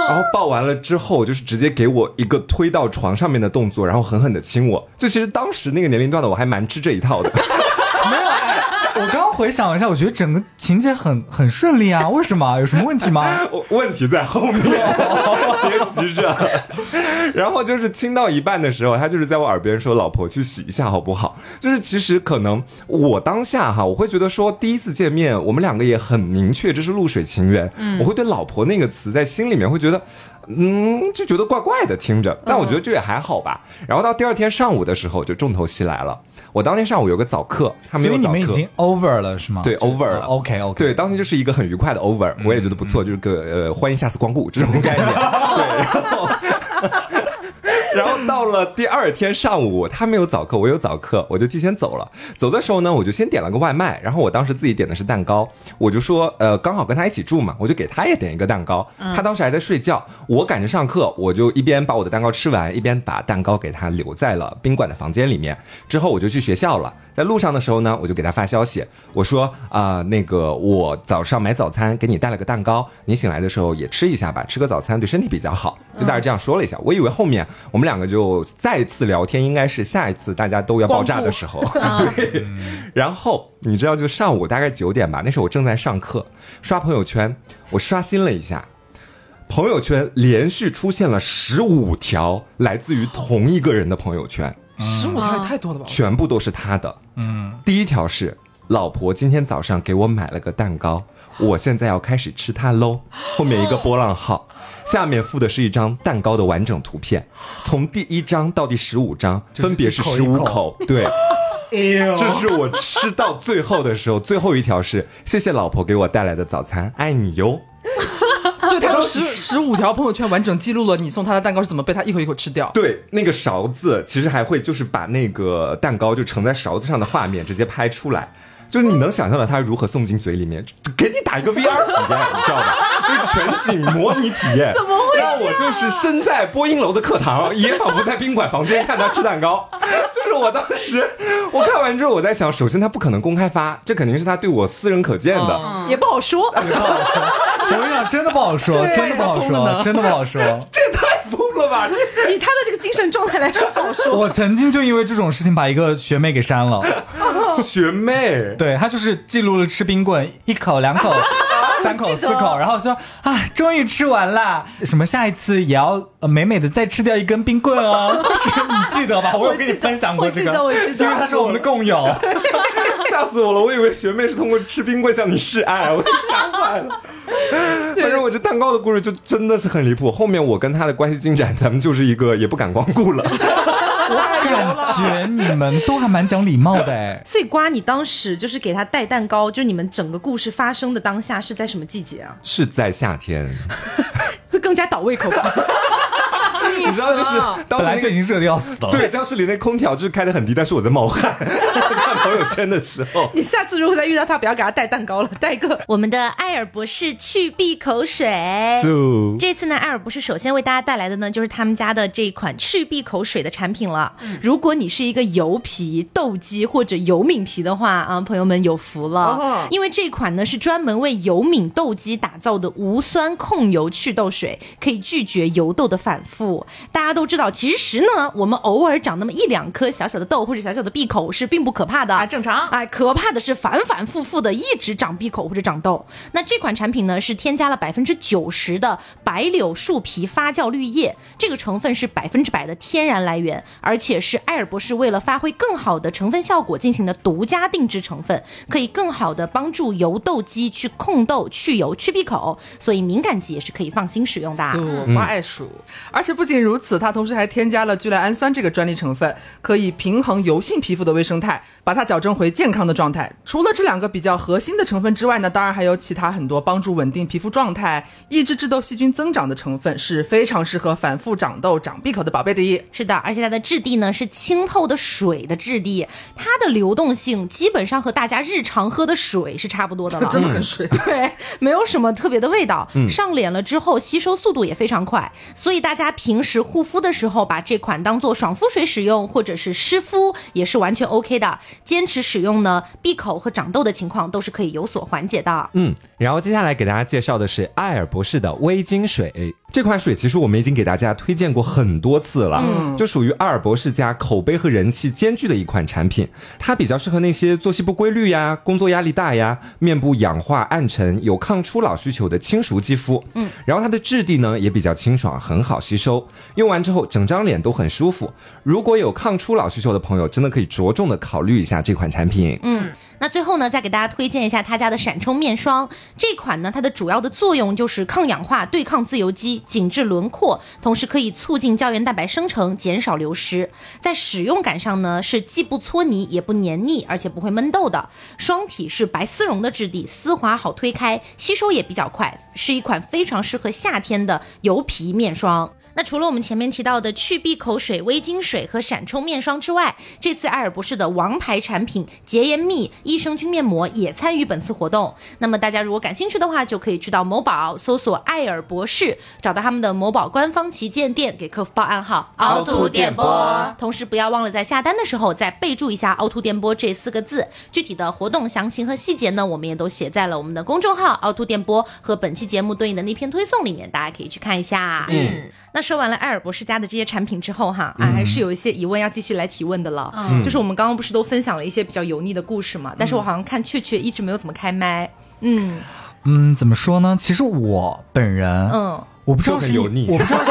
然后抱完了之后，就是直接给我一个推到床上面的动作，然后狠狠的亲我。就其实当时那个年龄段的我还蛮吃这一套的。[LAUGHS] [LAUGHS] 没有哎，我刚刚回想了一下，我觉得整个情节很很顺利啊，为什么？有什么问题吗？[LAUGHS] 问题在后面，别急着。[LAUGHS] 然后就是亲到一半的时候，他就是在我耳边说：“老婆，去洗一下好不好？”就是其实可能我当下哈，我会觉得说第一次见面，我们两个也很明确这是露水情缘。嗯我会对“老婆”那个词在心里面会觉得。嗯，就觉得怪怪的，听着，但我觉得这也还好吧。然后到第二天上午的时候，就重头戏来了。我当天上午有个早课，他没所以你有早课。们已经 over 了是吗？对 over 了 OK OK，对，当天就是一个很愉快的 over，我也觉得不错，就是个呃欢迎下次光顾这种概念。[LAUGHS] 对，然后然后到了第二天上午，他没有早课，我有早课，我就提前走了。走的时候呢，我就先点了个外卖，然后我当时自己点的是蛋糕，我就说呃刚好跟他一起住嘛，我就给他也点一个蛋糕。他当时还在睡觉，我赶着上课，我就一边把我的蛋糕吃完，一边把蛋糕给他留在了宾馆的房间里面。之后我就去学校了，在路上的时候呢，我就给他发消息，我说啊、那个我早上买早餐给你带了个蛋糕，你醒来的时候也吃一下吧，吃个早餐对身体比较好。就大概这样说了一下，我以为后面我们两个就再次聊天，应该是下一次大家都要爆炸的时候。[LAUGHS] 对，然后你知道，就上午大概九点吧，那时候我正在上课，刷朋友圈，我刷新了一下。朋友圈连续出现了十五条来自于同一个人的朋友圈，十五条也太多了吧？全部都是他的。嗯，第一条是老婆今天早上给我买了个蛋糕，我现在要开始吃它喽。后面一个波浪号，[GASPS] 下面附的是一张蛋糕的完整图片，从第一张到第十五张分别是十五口。对，[LAUGHS] 哎呦这是我吃到最后的时候，最后一条是谢谢老婆给我带来的早餐，爱你哟。他都十十五条朋友圈完整记录了你送他的蛋糕是怎么被他一口一口吃掉。对，那个勺子其实还会就是把那个蛋糕就盛在勺子上的画面直接拍出来。就是你能想象到他如何送进嘴里面，给你打一个 VR 体验，你知道吧？[LAUGHS] 就是全景模拟体验，怎么会？让我就是身在播音楼的课堂，也仿佛在宾馆房间看他吃蛋糕。[LAUGHS] 就是我当时我看完之后，我在想，首先他不可能公开发，这肯定是他对我私人可见的。也不好说。也不好说，我跟你讲，真的不好说，真的不好说，真的不好说。[LAUGHS] 这也太疯了吧！以他的这个精神状态来说，不好说。我曾经就因为这种事情把一个学妹给删了，学妹，对她就是记录了吃冰棍，一口、两口、[LAUGHS] 三口、四口，然后说啊，终于吃完了，什么下一次也要呃美美的再吃掉一根冰棍哦，[LAUGHS] 你记得吧？我有跟你分享过这个，我记得我记得因为她是我们的共友。[LAUGHS] 吓死我了！我以为学妹是通过吃冰棍向你示爱，我吓坏了。反正我这蛋糕的故事就真的是很离谱。后面我跟他的关系进展，咱们就是一个也不敢光顾了。感觉你们都还蛮讲礼貌的哎。所以瓜，你当时就是给他带蛋糕，就是你们整个故事发生的当下是在什么季节啊？是在夏天，[LAUGHS] 会更加倒胃口吧？你知道，就是当时就已经热的要死了，对教室里那空调就是开的很低，但是我在冒汗。[LAUGHS] 看朋友圈的时候，你下次如果再遇到他，不要给他带蛋糕了，带一个我们的艾尔博士去闭口水。So 这次呢，艾尔博士首先为大家带来的呢，就是他们家的这一款去闭口水的产品了。如果你是一个油皮、痘肌或者油敏皮的话啊，朋友们有福了，哦因为这款呢是专门为油敏痘肌打造的无酸控油祛痘水，可以拒绝油痘的反复。大家都知道，其实呢，我们偶尔长那么一两颗小小的痘或者小小的闭口是并不可怕的，啊正常哎，可怕的是反反复复的一直长闭口或者长痘。那这款产品呢，是添加了百分之九十的白柳树皮发酵绿叶，这个成分是百分之百的天然来源，而且是爱尔博士为了发挥更好的成分效果进行的独家定制成分，可以更好的帮助油痘肌去控痘、去油、去闭口，所以敏感肌也是可以放心使用的。我妈爱数，而且不仅如此，它同时还添加了聚赖氨酸这个专利成分，可以平衡油性皮肤的微生态，把它矫正回健康的状态。除了这两个比较核心的成分之外呢，当然还有其他很多帮助稳定皮肤状态、抑制致痘细菌增长的成分，是非常适合反复长痘、长闭口的宝贝的。是的，而且它的质地呢是清透的水的质地，它的流动性基本上和大家日常喝的水是差不多的了，[LAUGHS] 真的很水。[LAUGHS] 对，没有什么特别的味道。上脸了之后吸收速度也非常快，所以大家平时护肤的时候把这款当做爽肤水使用，或者是湿敷也是完全 OK 的。坚持使用呢，闭口和长痘的情况都是可以有所缓解的。嗯，然后接下来给大家介绍的是爱尔博士的微晶水。这款水其实我们已经给大家推荐过很多次了，嗯，就属于爱尔博士家口碑和人气兼具的一款产品。它比较适合那些作息不规律呀、工作压力大呀、面部氧化暗沉、有抗初老需求的轻熟肌肤。嗯，然后它的质地呢也比较清爽，很好吸收，用完之后整张脸都很舒服。如果有抗初老需求的朋友，真的可以着重的考虑一下这款产品。嗯，那最后呢，再给大家推荐一下他家的闪充面霜。这款呢，它的主要的作用就是抗氧化、对抗自由基、紧致轮廓，同时可以促进胶原蛋白生成，减少流失。在使用感上呢，是既不搓泥也不黏腻，而且不会闷痘的。霜体是白丝绒的质地，丝滑好推开，吸收也比较快，是一款非常适合夏天的油皮面霜。那除了我们前面提到的去闭口水、微晶水和闪充面霜之外，这次爱尔博士的王牌产品洁颜蜜益生菌面膜也参与本次活动。那么大家如果感兴趣的话，就可以去到某宝搜索“爱尔博士”，找到他们的某宝官方旗舰店，给客服报暗号“凹凸电波”。同时不要忘了在下单的时候再备注一下“凹凸电波”这四个字。具体的活动详情和细节呢，我们也都写在了我们的公众号“凹凸电波”和本期节目对应的那篇推送里面，大家可以去看一下。嗯。那说完了艾尔博士家的这些产品之后，哈啊，还是有一些疑问要继续来提问的了。嗯，就是我们刚刚不是都分享了一些比较油腻的故事嘛？但是我好像看雀雀一直没有怎么开麦。嗯嗯，怎么说呢？其实我本人，嗯，我不知道是油腻，我不知道是，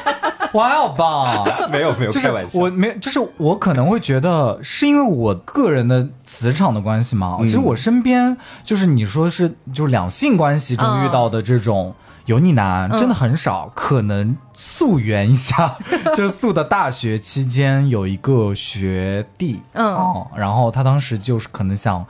[LAUGHS] 我还好吧？没有没有，就是我没，就是我可能会觉得是因为我个人的磁场的关系嘛。其实我身边就是你说是就是两性关系中遇到的这种。油腻男真的很少，可能溯源一下，[LAUGHS] 就溯的大学期间有一个学弟，嗯，然后他当时就是可能想。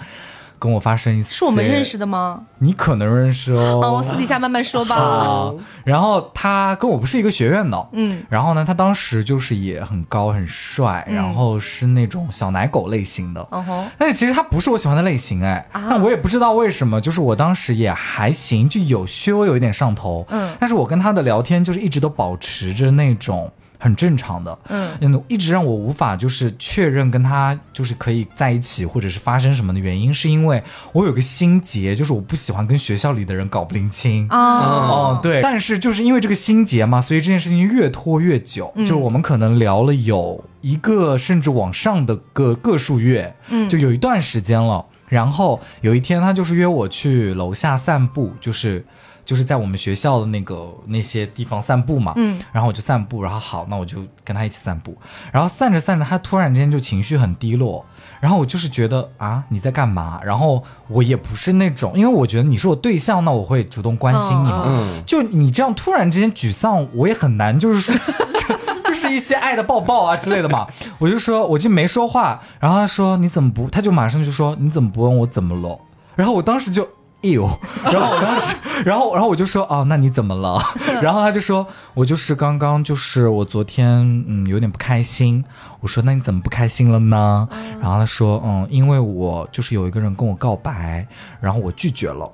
跟我发生一次，是我们认识的吗？你可能认识哦。哦，私底下慢慢说吧。然后他跟我不是一个学院的，嗯。然后呢，他当时就是也很高很帅，然后是那种小奶狗类型的。嗯哼。但是其实他不是我喜欢的类型，哎。啊、但我也不知道为什么，就是我当时也还行，就有稍微有一点上头。嗯。但是我跟他的聊天就是一直都保持着那种。很正常的，嗯，一直让我无法就是确认跟他就是可以在一起或者是发生什么的原因，是因为我有个心结，就是我不喜欢跟学校里的人搞不灵清。啊，哦，对，但是就是因为这个心结嘛，所以这件事情越拖越久，就我们可能聊了有一个甚至往上的个个数月，嗯，就有一段时间了，然后有一天他就是约我去楼下散步，就是。就是在我们学校的那个那些地方散步嘛，嗯，然后我就散步，然后好，那我就跟他一起散步，然后散着散着，他突然间就情绪很低落，然后我就是觉得啊你在干嘛？然后我也不是那种，因为我觉得你是我对象，那我会主动关心你嘛，嗯，就你这样突然之间沮丧，我也很难，就是说，[LAUGHS] 就是一些爱的抱抱啊之类的嘛，我就说我就没说话，然后他说你怎么不？他就马上就说你怎么不问我怎么了？然后我当时就。呦，然后我当时，然后 [LAUGHS] 然后我就说哦，那你怎么了？[LAUGHS] 然后他就说，我就是刚刚就是我昨天嗯有点不开心。我说那你怎么不开心了呢？然后他说嗯，因为我就是有一个人跟我告白，然后我拒绝了。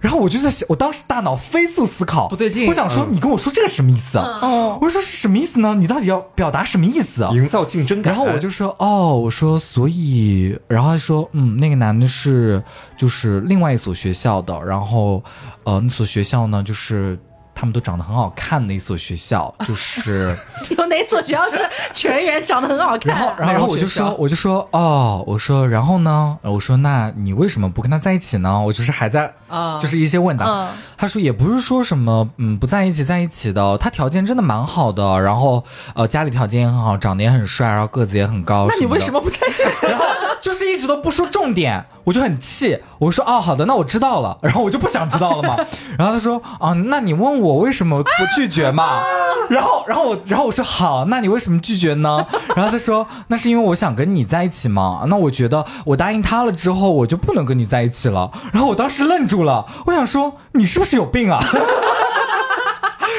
然后我就在想，我当时大脑飞速思考，不对劲。我想说，你跟我说这个什么意思？哦，我说是什么意思呢？你到底要表达什么意思？营造竞争感。然后我就说，哦，我说所以，然后他说，嗯，那个男的是就是另外一所学校的，然后呃，那所学校呢，就是他们都长得很好看的一所学校，[LAUGHS] 就是。[LAUGHS] 有哪所学校是全员长得很好看然后啊？，然后我就说，我就说，哦，我说，然后呢？我说，那你为什么不跟他在一起呢？我就是还在，啊就是一些问答。嗯他说也不是说什么，嗯，不在一起，在一起的。他条件真的蛮好的，然后呃，家里条件也很好，长得也很帅，然后个子也很高。那你为什么么不在一起？[LAUGHS] 就是一直都不说重点，我就很气。我说哦，好的，那我知道了。[LAUGHS] 然后我就不想知道了嘛。[LAUGHS] 然后他说哦，那你问我为什么不拒绝嘛？[LAUGHS] 然后，然后我，然后我说好，那你为什么拒绝呢？然后他说那是因为我想跟你在一起嘛。那我觉得我答应他了之后，我就不能跟你在一起了。然后我当时愣住了，我想说你是不是有病啊？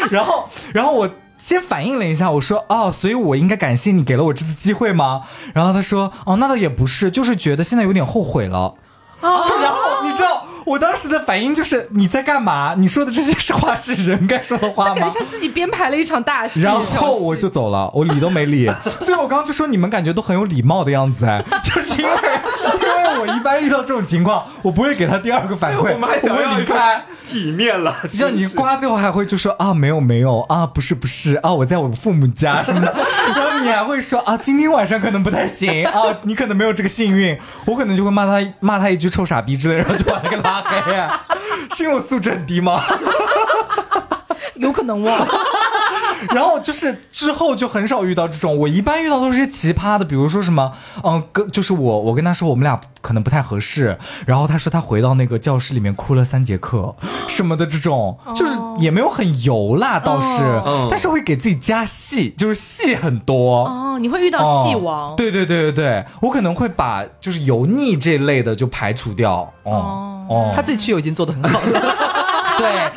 然后，然后我先反应了一下，我说哦，所以我应该感谢你给了我这次机会吗？然后他说哦，那倒也不是，就是觉得现在有点后悔了。然后你知道我当时的反应就是你在干嘛？你说的这些是话是人该说的话吗感觉？像自己编排了一场大戏。然后我就走了，我理都没理。所以我刚刚就说你们感觉都很有礼貌的样子，哎，就是因为我一般遇到这种情况，我不会给他第二个反馈，[LAUGHS] 我们还想我要离开。体面了，像你瓜最后还会就说啊没有没有啊不是不是啊我在我父母家什么的，[LAUGHS] 然后你还会说啊今天晚上可能不太行啊你可能没有这个幸运，我可能就会骂他骂他一句臭傻逼之类，然后就把他给拉黑、啊，是因为我素质很低吗？[LAUGHS] 有可能哦。然后就是之后就很少遇到这种，我一般遇到都是些奇葩的，比如说什么，嗯，跟就是我我跟他说我们俩可能不太合适，然后他说他回到那个教室里面哭了三节课什么的，这种就是也没有很油辣倒是，哦但是会给自己加戏，就是戏很多。哦，你会遇到戏王。哦对对对对对，我可能会把就是油腻这类的就排除掉。哦哦，他自己去油已经做的很好了。[LAUGHS] 对，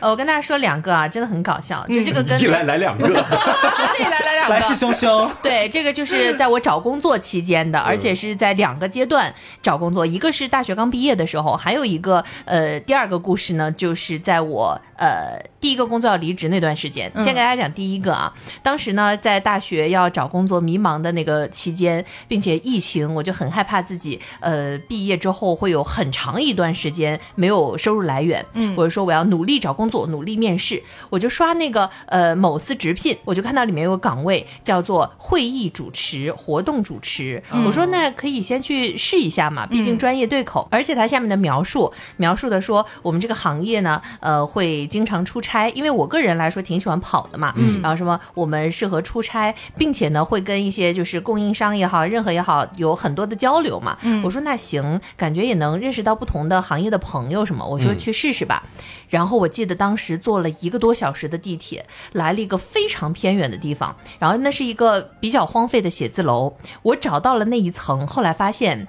呃，我跟大家说两个啊，真的很搞笑，就这个跟一来来两个，[LAUGHS] 对来来两个，来势汹汹。[LAUGHS] 对，这个就是在我找工作期间的，而且是在两个阶段找工作，一个是大学刚毕业的时候，还有一个呃第二个故事呢，就是在我呃第一个工作要离职那段时间。先给大家讲第一个啊，当时呢在大学要找工作迷茫的那个期间，并且疫情，我就很害怕自己呃毕业之后会有很长一段时间没有收入来源，嗯，我就说我要努力找工作，努力面试，我就刷那个呃某司直聘，我就看到里面有个岗位叫做会议主持、活动主持，我说那可以先去试一下嘛，毕竟专业对口，而且它下面的描述描述的说我们这个行业呢，呃会经常出差，因为我个人来说挺喜欢跑的嘛，嗯，然后什么我们适合出差，并且呢会跟一些就是供应商也好，任何也好有很多的交流嘛，我说那行，感觉也能认识到不同的行业的朋友什么，我说去试试吧。然后我记得当时坐了一个多小时的地铁，来了一个非常偏远的地方，然后那是一个比较荒废的写字楼。我找到了那一层，后来发现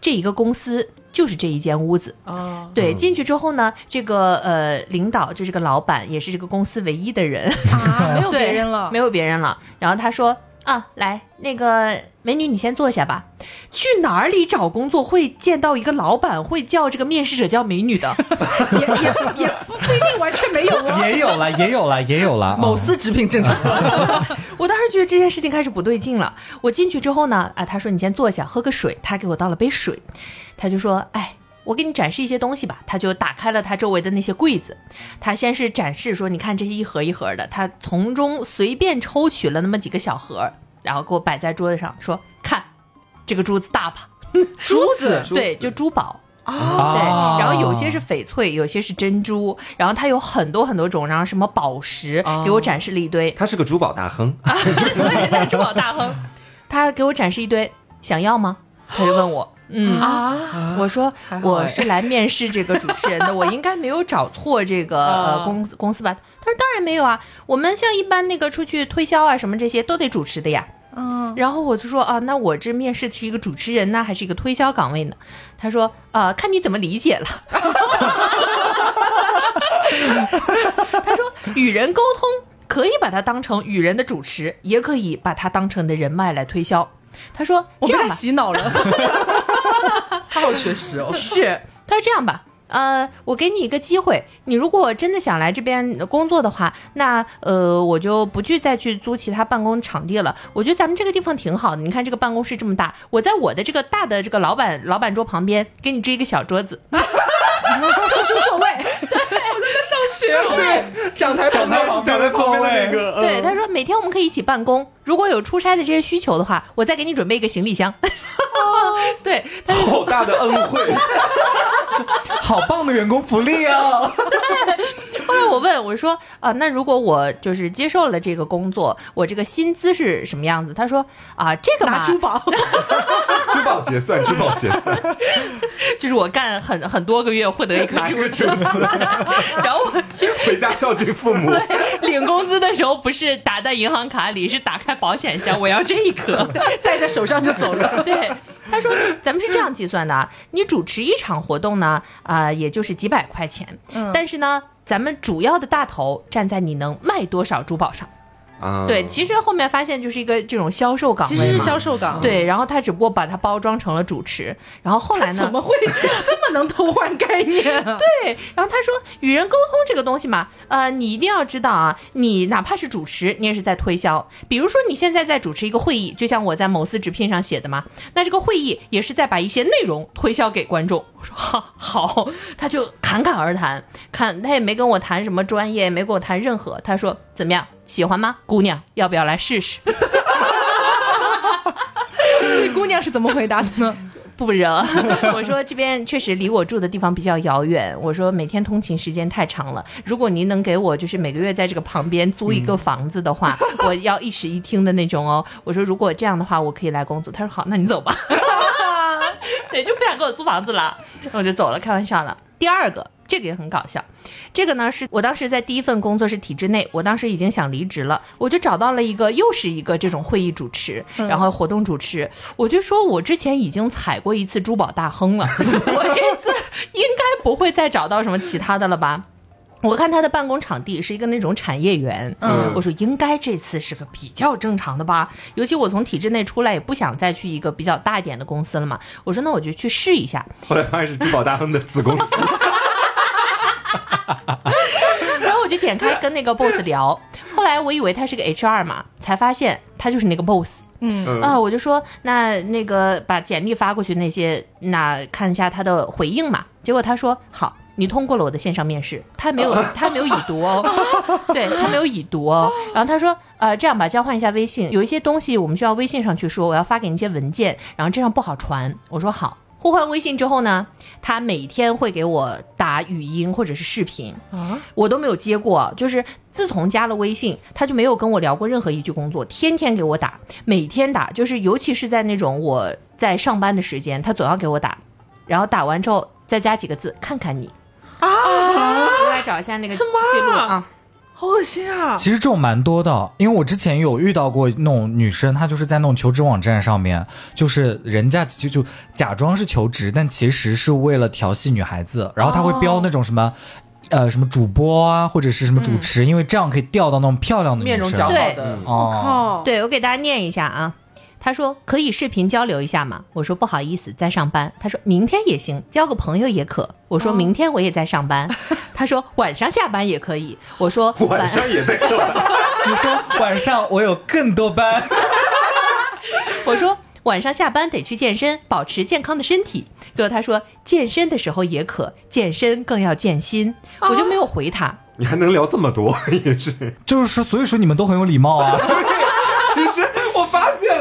这一个公司就是这一间屋子。哦，对，进去之后呢，这个呃领导就是个老板，也是这个公司唯一的人，啊，没有别人了，没有别人了。然后他说啊，来那个美女，你先坐下吧。去哪里找工作会见到一个老板会叫这个面试者叫美女的？也也也不不一定完全没有哦。也有了，也有了，也有了。[LAUGHS] 嗯某司直聘正常。我当时觉得这件事情开始不对劲了。我进去之后呢，啊，他说你先坐下喝个水，他给我倒了杯水，他就说，哎。我给你展示一些东西吧，他就打开了他周围的那些柜子，他先是展示说，你看这些一盒一盒的，他从中随便抽取了那么几个小盒，然后给我摆在桌子上，说看这个珠子大吧，[LAUGHS] 珠子？[LAUGHS] 对，就珠宝。对，啊然后有些是翡翠，有些是珍珠，然后它有很多很多种，然后什么宝石，给我展示了一堆。他是个珠宝大亨，[LAUGHS] 对，他珠宝大亨，他给我展示一堆，想要吗？他就问我，[GASPS] 嗯啊，我说我是来面试这个主持人的，我应该没有找错这个呃啊公司公司吧？他说当然没有啊，我们像一般那个出去推销啊什么这些都得主持的呀。嗯，然后我就说啊，那我这面试是一个主持人呢，还是一个推销岗位呢？他说啊，看你怎么理解了。[LAUGHS] 他说与人沟通可以把它当成与人的主持，也可以把它当成你的人脉来推销。他说这样吧，洗脑了。[LAUGHS] 他好学识哦。是，他说这样吧。呃，我给你一个机会，你如果真的想来这边工作的话，那呃，我就不去再去租其他办公场地了。我觉得咱们这个地方挺好的，你看这个办公室这么大，我在我的这个大的这个老板老板桌旁边给你支一个小桌子，特殊座位，[LAUGHS] 学对讲台讲台旁边讲台旁边的那个，对，他说每天我们可以一起办公，如果有出差的这些需求的话，我再给你准备一个行李箱。[LAUGHS] 对，好大的恩惠，[LAUGHS] 好棒的员工福利啊！[LAUGHS] 后来我问我说啊，那如果我就是接受了这个工作，我这个薪资是什么样子？他说啊，这个嘛拿，珠宝，[LAUGHS] 珠宝结算，[LAUGHS] 珠宝结算，就是我干很很多个月获得一颗珠子，[LAUGHS] 然后我其实回家孝敬父母。对领工资的时候不是打在银行卡里，是打开保险箱，我要这一颗。戴在手上就走了。对，他说咱们是这样计算的啊，你主持一场活动呢，啊、也就是几百块钱，但是呢，咱们主要的大头站在你能卖多少珠宝上。啊，对，其实后面发现就是一个这种销售岗其实是。销售岗，，对，然后他只不过把它包装成了主持，然后后来呢怎？么会 [LAUGHS] 这么能偷换概念啊？[LAUGHS] 对，然后他说与人沟通这个东西嘛，呃，你一定要知道啊，你哪怕是主持，你也是在推销。比如说你现在在主持一个会议，就像我在某司直聘上写的嘛，那这个会议也是在把一些内容推销给观众。我说好，好，他就侃侃而谈，看他也没跟我谈什么专业，也没跟我谈任何。他说怎么样，喜欢吗，姑娘，要不要来试试？[LAUGHS] 所以姑娘是怎么回答的呢？[LAUGHS] 不热，[LAUGHS] 我说这边确实离我住的地方比较遥远。我说每天通勤时间太长了，如果您能给我就是每个月在这个旁边租一个房子的话，我要一室一厅的那种哦。我说如果这样的话，我可以来工作。他说好，那你走吧。对，就不想给我租房子了，我就走了，开玩笑了。第二个，这个也很搞笑。这个呢，是我当时在第一份工作是体制内，我当时已经想离职了，我就找到了一个又是一个这种会议主持，然后活动主持，我就说我之前已经踩过一次珠宝大亨了，[LAUGHS] 我这次应该不会再找到什么其他的了吧。我看他的办公场地是一个那种产业园，嗯，我说应该这次是个比较正常的吧，尤其我从体制内出来也不想再去一个比较大一点的公司了嘛，我说那我就去试一下，后来发现是珠宝大亨的子公司，[LAUGHS] 然后我就点开跟那个 boss 聊，后来我以为他是个 HR 嘛，才发现他就是那个 boss。嗯啊，我就说那那个把简历发过去那些，那看一下他的回应嘛。结果他说好，你通过了我的线上面试，他没有 [LAUGHS] 他没有已读哦，[LAUGHS] 对他没有已读哦。然后他说呃这样吧，交换一下微信，有一些东西我们需要微信上去说，我要发给你一些文件，然后这样不好传。我说好。互换微信之后呢，他每天会给我打语音或者是视频，啊，我都没有接过。就是自从加了微信，他就没有跟我聊过任何一句工作，天天给我打，每天打，就是尤其是在那种我在上班的时间，他总要给我打，然后打完之后再加几个字，看看你啊，我来找一下那个记录啊。好恶心啊！其实这种蛮多的，因为我之前有遇到过那种女生，她就是在那种求职网站上面，就是人家就就假装是求职，但其实是为了调戏女孩子，然后她会标那种什么。呃，什么主播啊，或者是什么主持，因为这样可以钓到那种漂亮的女面容生姣好对的，哦，靠，对，我给大家念一下啊。他说可以视频交流一下吗？我说不好意思，在上班。他说明天也行，交个朋友也可。我说明天我也在上班。他说晚上下班也可以。我说 [LAUGHS] 晚上也在上班。[LAUGHS] 你说晚上我有更多班，[LAUGHS] 我说晚上下班得去健身，保持健康的身体。最后他说健身的时候也可，健身更要健心。我就没有回他。你还能聊这么多，也是。就是说，所以说你们都很有礼貌啊。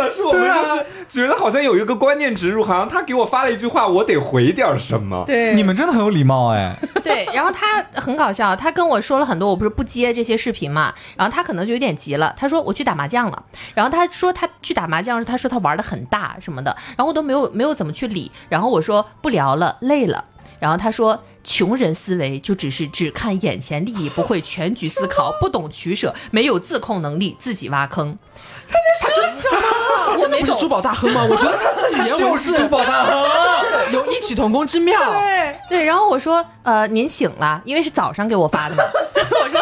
其实我发现了，是我们就是觉得好像有一个观念植入，好像他给我发了一句话，我得回点什么。对你们真的很有礼貌哎。[LAUGHS] 对，然后他很搞笑，他跟我说了很多，我不是不接这些视频嘛，然后他可能就有点急了，他说我去打麻将了，然后他说他去打麻将时，他说他玩的很大什么的，然后我都没有没有怎么去理，然后我说不聊了，累了，然后他说穷人思维就只是只看眼前利益，不会全局思考，不懂取舍，没有自控能力，自己挖坑。他真的不是珠宝大亨吗？我觉得他的语言 [LAUGHS] 就是珠宝大亨，[LAUGHS] 是有异曲同工之妙。对，然后我说呃您醒了，因为是早上给我发的嘛，[LAUGHS] 我说。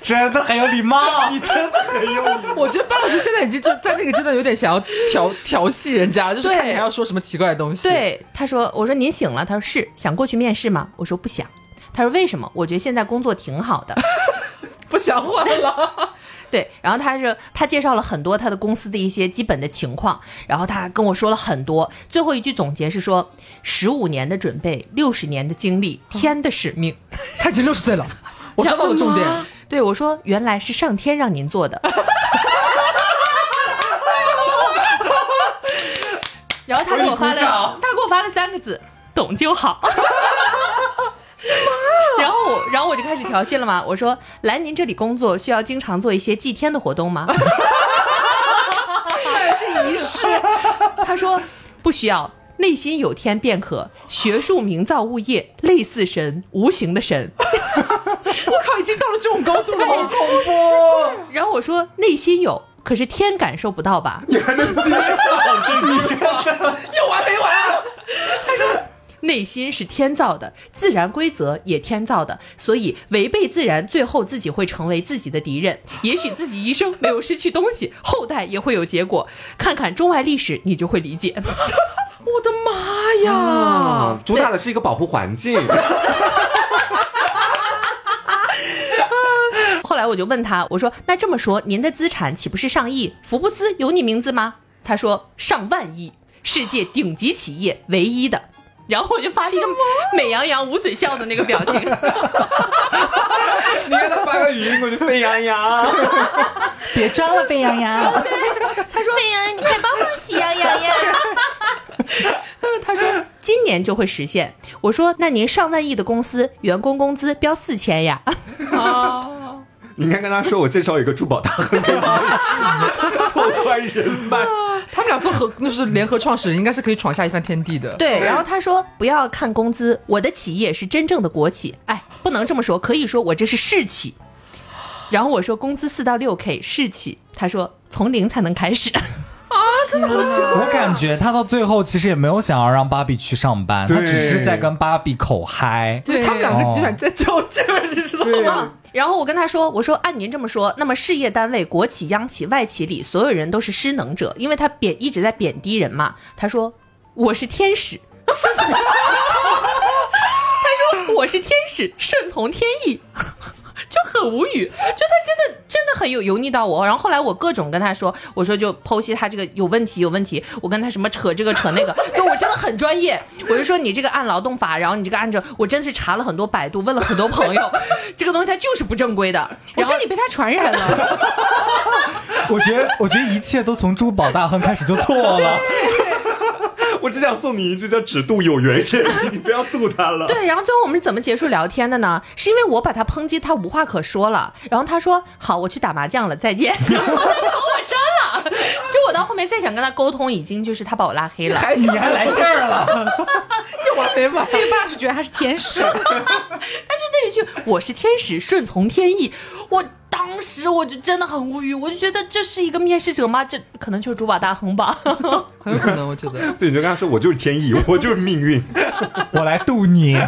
真的很有礼貌。你真的很有礼貌。[LAUGHS] 我觉得班老师现在已经就在那个阶段有点想要调调戏人家，就是看你还要说什么奇怪的东西。，对，他说，我说您醒了，他说是想过去面试吗？我说不想。他说为什么？我觉得现在工作挺好的。[LAUGHS] 不想换了。[LAUGHS] 对，然后他是他介绍了很多他的公司的一些基本的情况，然后他跟我说了很多。最后一句总结是说，十五年的准备，六十年的经历，天的使命。他已经六十岁了，我抓到了重点。对我说，原来是上天让您做的。[LAUGHS] 然后他给我发了，他给我发了三个字：懂就好。[LAUGHS] 什么？然后我，然后我就开始调戏了嘛。我说，来您这里工作需要经常做一些祭天的活动吗？这仪式，[LAUGHS] 他说不需要，内心有天便可。学术名造物业，类似神，无形的神。我靠，已经到了这种高度了，好恐怖！然后我说内心有，可是天感受不到吧？你还能接上这句话？有完没完啊？他说。内心是天造的，自然规则也天造的，所以违背自然，最后自己会成为自己的敌人。也许自己一生没有失去东西，后代也会有结果。看看中外历史，你就会理解。[LAUGHS] 我的妈呀！啊，主打的是一个保护环境。后来我就问他，我说：“那这么说，您的资产岂不是上亿？福布斯有你名字吗？”他说：“上万亿，世界顶级企业唯一的。”然后我就发了一个美羊羊捂嘴笑的那个表情。[LAUGHS] 你给他发个语音我就，沸羊羊，[LAUGHS] 别装了，沸羊羊。[LAUGHS] 他说：“沸羊羊，你快帮我喜羊羊呀。”他说：“今年就会实现。”我说：“那您上万亿的公司，员工工资标四千呀？”啊。你应该跟他说，我介绍一个珠宝大亨给你拓宽人脉。[LAUGHS] 他们俩做合，那是联合创始人，应该是可以闯下一番天地的。对，然后他说不要看工资，我的企业是真正的国企。哎，不能这么说，可以说我这是市企。然后我说工资四到六 K 市企，他说从零才能开始。[LAUGHS] 啊，真的好奇怪！我感觉他到最后其实也没有想要让芭比去上班，他只是在跟芭比口嗨。对他们两个有点在较劲儿，你知道吗？然后我跟他说：“我说按您这么说，那么事业单位、国企、央企、外企里所有人都是失能者，因为他贬一直在贬低人嘛。”他说：“我是天使。[LAUGHS] ”他说：“我是天使，顺从天意。”就很无语，就他真的真的很有油腻到我。然后后来我各种跟他说，我说就剖析他这个有问题有问题，我跟他什么扯这个扯那个，就我真的很专业。我就说你这个按劳动法，然后你这个按照，我真是查了很多百度，问了很多朋友，[LAUGHS] 这个东西它就是不正规的。然后你被他传染了。[LAUGHS] 我觉得我觉得一切都从珠宝大亨开始就错了。我只想送你一句叫“只渡有缘人 [LAUGHS] ”，你不要渡他了。对，然后最后我们是怎么结束聊天的呢？是因为我把他抨击，他无话可说了。然后他说：“好，我去打麻将了，再见。[LAUGHS] ”然后他就把我删了。就我到后面再想跟他沟通，已经就是他把我拉黑了。还你还来劲儿了？[LAUGHS] 又完没完？那爸是觉得他是天使，他就那一句“我是天使，顺从天意”，我。当时我就真的很无语，我就觉得这是一个面试者吗？这可能就是珠宝大亨吧，[LAUGHS] 很有可能，我觉得。对，你就跟他说，我就是天意，我就是命运，[LAUGHS] 我来渡你。[LAUGHS]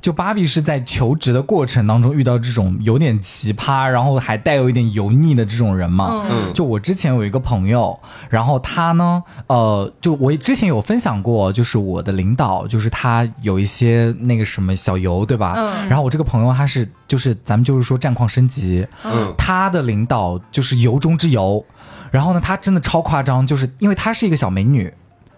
就芭比是在求职的过程当中遇到这种有点奇葩，然后还带有一点油腻的这种人嘛。嗯，就我之前有一个朋友，然后他呢，呃，就我之前有分享过，就是我的领导，就是他有一些那个什么小油，对吧？嗯。然后我这个朋友他是，就是咱们就是说战况升级，嗯，他的领导就是油中之油，然后呢，他真的超夸张，就是因为她是一个小美女。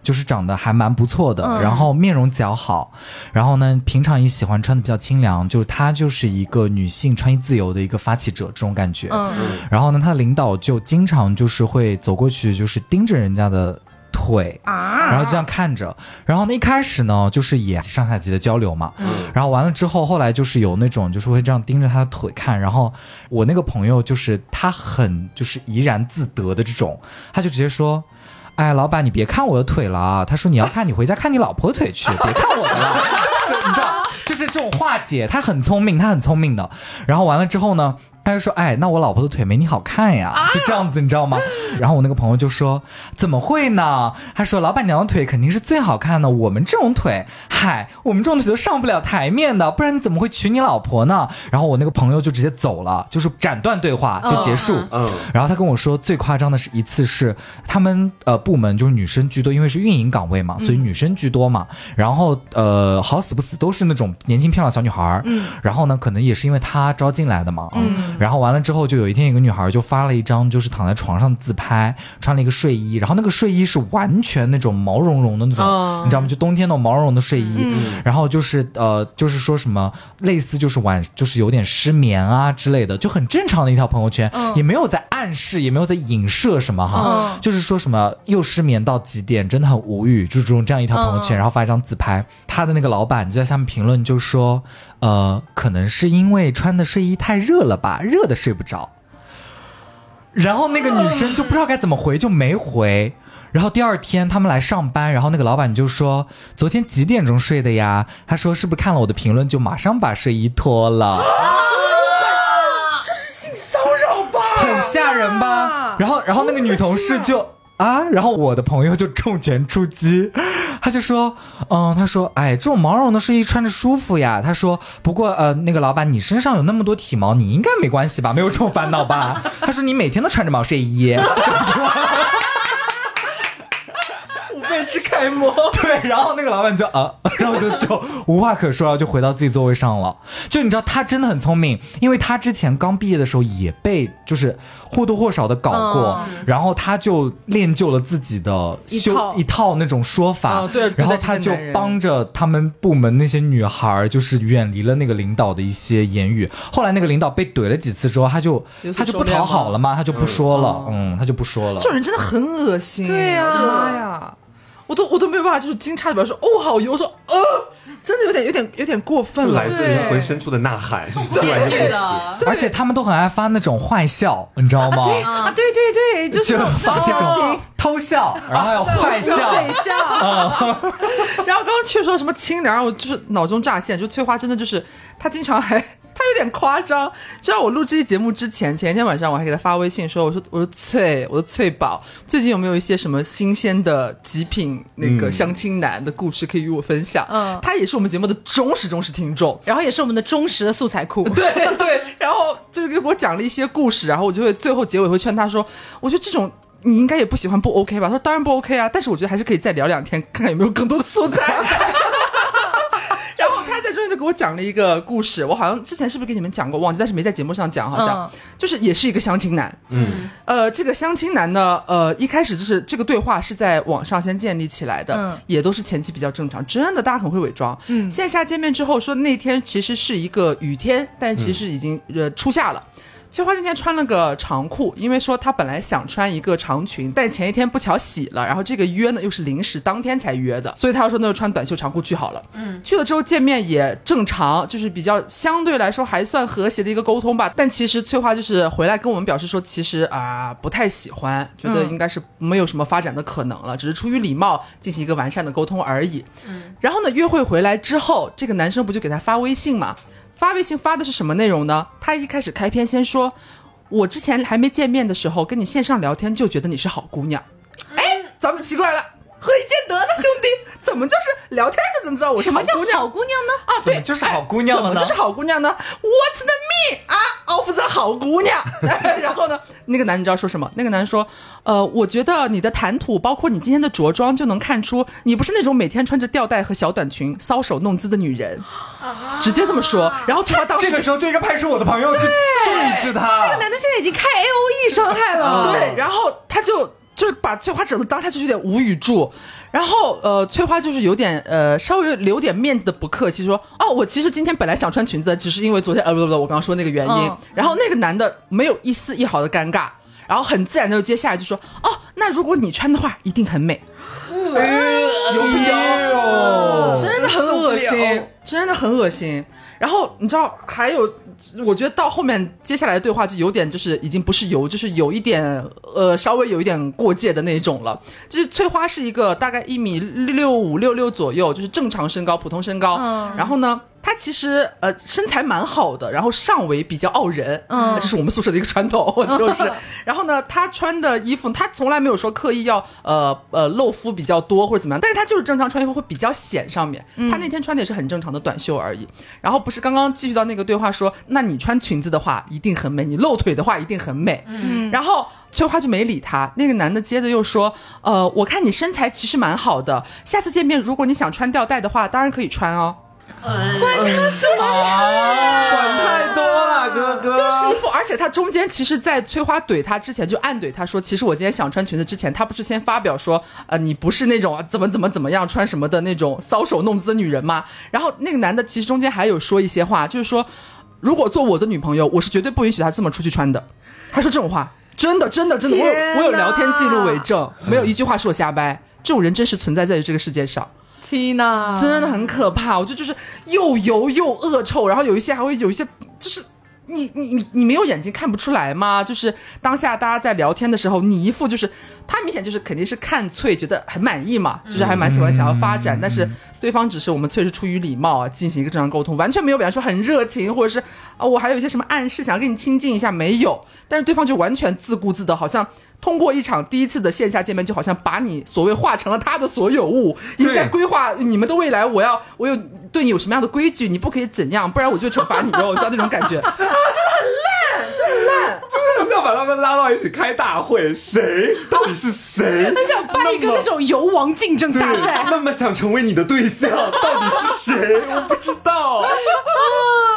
就是长得还蛮不错的，然后面容姣好，然后呢，平常也喜欢穿的比较清凉，就是她就是一个女性穿衣自由的一个发起者这种感觉。嗯，然后呢，她的领导就经常就是会走过去，就是盯着人家的腿啊，然后这样看着。然后那一开始呢，就是也上下级的交流嘛。嗯，然后完了之后，后来就是有那种就是会这样盯着他的腿看。然后我那个朋友就是他很就是怡然自得的这种，他就直接说。哎，老板，你别看我的腿了啊！他说你要看，你回家看你老婆腿去，别看我的了。你知道，就是这种化解，他很聪明，他很聪明的。然后完了之后呢？他就说：“哎，那我老婆的腿没你好看呀，就这样子，你知道吗？”然后我那个朋友就说：“怎么会呢？”他说：“老板娘的腿肯定是最好看的，我们这种腿，嗨，我们这种腿都上不了台面的，不然你怎么会娶你老婆呢？”然后我那个朋友就直接走了，就是斩断对话就结束。嗯。然后他跟我说，最夸张的是一次是他们呃部门就是女生居多，因为是运营岗位嘛，所以女生居多嘛。然后呃好死不死都是那种年轻漂亮小女孩儿。嗯。然后呢，可能也是因为他招进来的嘛。嗯。然后完了之后，就有一天，有个女孩就发了一张就是躺在床上自拍，穿了一个睡衣，然后那个睡衣是完全那种毛茸茸的那种，哦你知道吗？就冬天那种毛茸茸的睡衣，然后就是呃，就是说什么类似就是晚就是有点失眠啊之类的，就很正常的一条朋友圈，也没有在暗示，也没有在影射什么哈，就是说什么又失眠到极点，真的很无语，就是这种这样一条朋友圈，然后发一张自拍，他的那个老板就在下面评论就说，呃，可能是因为穿的睡衣太热了吧，热的睡不着。然后那个女生就不知道该怎么回，就没回。然后第二天他们来上班，然后那个老板就说：“昨天几点钟睡的呀？”他说：“是不是看了我的评论就马上把睡衣脱了？”这是性骚扰吧？很吓人吧？然后，然后那个女同事就啊，然后我的朋友就重拳出击，他就说，嗯，他说，哎，这种毛绒的睡衣穿着舒服呀。他说，不过呃，那个老板，你身上有那么多体毛，你应该没关系吧？没有这种烦恼吧？[LAUGHS] 他说，你每天都穿着毛睡衣。[LAUGHS] 五倍之楷模。[LAUGHS] 对，然后那个老板就啊，[LAUGHS] 然后就就无话可说，然后就回到自己座位上了。就你知道，他真的很聪明，因为他之前刚毕业的时候也被就是或多或少的搞过，然后他就练就了自己的修一套一套那种说法，哦对然后他就帮着他们部门那些女孩儿，就是远离了那个领导的一些言语。后来那个领导被怼了几次之后，他就他就不讨好了嘛，他就不说了，嗯嗯，他就不说了这。种人真的很恶心。对呀妈呀，我都我都没有办法，就是惊诧的表示说，哦，好油，我说，呃，真的有点有点有点过分了。来自灵魂深处的呐喊，突然剧就不行。而且他们都很爱发那种坏笑，你知道吗？啊，对对对，就是发那种发这种偷笑，然后还有坏笑，嘴笑，[LAUGHS] 然后刚刚却说什么清凉，我就是脑中乍现，就翠花真的就是她经常还她有点夸张。知道我录这期节目之前，前一天晚上我还给他发微信说，我说我说翠，我说翠宝，最近有没有一些什么新鲜的极品那个嗯相亲男的故事可以与我分享？嗯他也是我们节目的忠实忠实听众。然后也是我们的忠实的素材库。[LAUGHS] 对对，然后就是给我讲了一些故事，然后我就会最后结尾会劝他说，我觉得这种。你应该也不喜欢不 OK 吧？他说当然不 OK 啊，但是我觉得还是可以再聊两天，看看有没有更多的素材。[LAUGHS] 我讲了一个故事，我好像之前是不是给你们讲过，忘记，但是没在节目上讲，好像、嗯就是也是一个相亲男。嗯，呃，这个相亲男呢，呃，一开始就是这个对话是在网上先建立起来的，嗯也都是前期比较正常，真的大家很会伪装。嗯，线下见面之后说那天其实是一个雨天，但其实已经、呃初夏了。翠花今天穿了个长裤，因为说她本来想穿一个长裙，但前一天不巧洗了，然后这个约呢又是临时当天才约的，所以她要说那就穿短袖长裤去好了。嗯，去了之后见面也正常，就是比较相对来说还算和谐的一个沟通吧。但其实翠花就是回来跟我们表示说，其实啊、不太喜欢，觉得应该是没有什么发展的可能了，只是出于礼貌进行一个完善的沟通而已。嗯，然后呢，约会回来之后，这个男生不就给她发微信嘛？发微信发的是什么内容呢？他一开始开篇先说，我之前还没见面的时候跟你线上聊天就觉得你是好姑娘，哎，咱们奇怪了，何以见得呢，兄弟？怎么就是聊天就能知道我是什么叫好姑娘好姑娘呢？啊？对，就是好姑娘了呢怎么就？是好姑娘呢？What's the me 啊？Of the 好姑娘。[LAUGHS] 然后呢，那个男人知道说什么？那个男人说，呃，我觉得你的谈吐，包括你今天的着装，就能看出你不是那种每天穿着吊带和小短裙搔首弄姿的女人。啊直接这么说。然后翠花当时这个时候就应该派出我的朋友去制止他。这个男的现在已经开 A O E 伤害了。对，然后他就就是把翠花整的当下就是有点无语住。然后，呃，翠花就是有点，呃，稍微留点面子的不客气，说，哦，我其实今天本来想穿裙子的，只是因为昨天，呃，不不不，我刚刚说那个原因。嗯 [LAUGHS] 然后那个男的没有一丝一毫的尴尬，然后很自然的就接下来就说，哦，那如果你穿的话，一定很美。有必要真的很恶心，真的很恶心。然后你知道还有，我觉得到后面接下来的对话就有点就是已经不是油，就是有一点呃稍微有一点过界的那种了。就是翠花是一个大概一米六五六六左右，就是正常身高、普通身高。嗯然后呢，她其实呃身材蛮好的，然后上围比较傲人，嗯这是我们宿舍的一个传统，就是。[LAUGHS] 然后呢，她穿的衣服，她从来没有说刻意要呃呃露肤比较多或者怎么样，但是她就是正常穿衣服会比较显上面。她那天穿的也是很正常的短袖而已。然后不是刚刚继续到那个对话说，那你穿裙子的话一定很美，你露腿的话一定很美。嗯，然后。翠花就没理他，那个男的接着又说：“呃，我看你身材其实蛮好的，下次见面如果你想穿吊带的话，当然可以穿哦。”管太多了，哥哥。就是一副，而且他中间其实，在翠花怼他之前，就暗怼他说，其实我今天想穿裙子之前，他不是先发表说，呃，你不是那种啊怎么怎么怎么样穿什么的那种搔首弄姿的女人吗？然后那个男的其实中间还有说一些话，就是说，如果做我的女朋友，我是绝对不允许他这么出去穿的。他说这种话，真的真的真的，我有我有聊天记录为证，没有一句话是我瞎掰。这种人真实存在在于这个世界上。Tina，真的很可怕。我觉得就是又油又恶臭，然后有一些还会有一些就是。你你你你没有眼睛看不出来吗？就是当下大家在聊天的时候，你一副就是他明显就是肯定是看翠觉得很满意嘛，就是还蛮喜欢想要发展，但是对方只是我们翠是出于礼貌啊进行一个正常沟通，完全没有表现出很热情，或者是啊、我还有一些什么暗示想要跟你亲近一下没有，但是对方就完全自顾自的，好像。通过一场第一次的线下见面，就好像把你所谓化成了他的所有物，已经在规划你们的未来。我要，我有对你有什么样的规矩，你不可以怎样，不然我就惩罚你。我知道那种感觉 [LAUGHS] 啊，真的很烂，真的很烂。[LAUGHS] 就是要把他们拉到一起开大会，谁到底是谁？[LAUGHS] 很想办一个那种游王竞争大赛。那么想成为你的对象，[LAUGHS] 到底是谁？我不知道。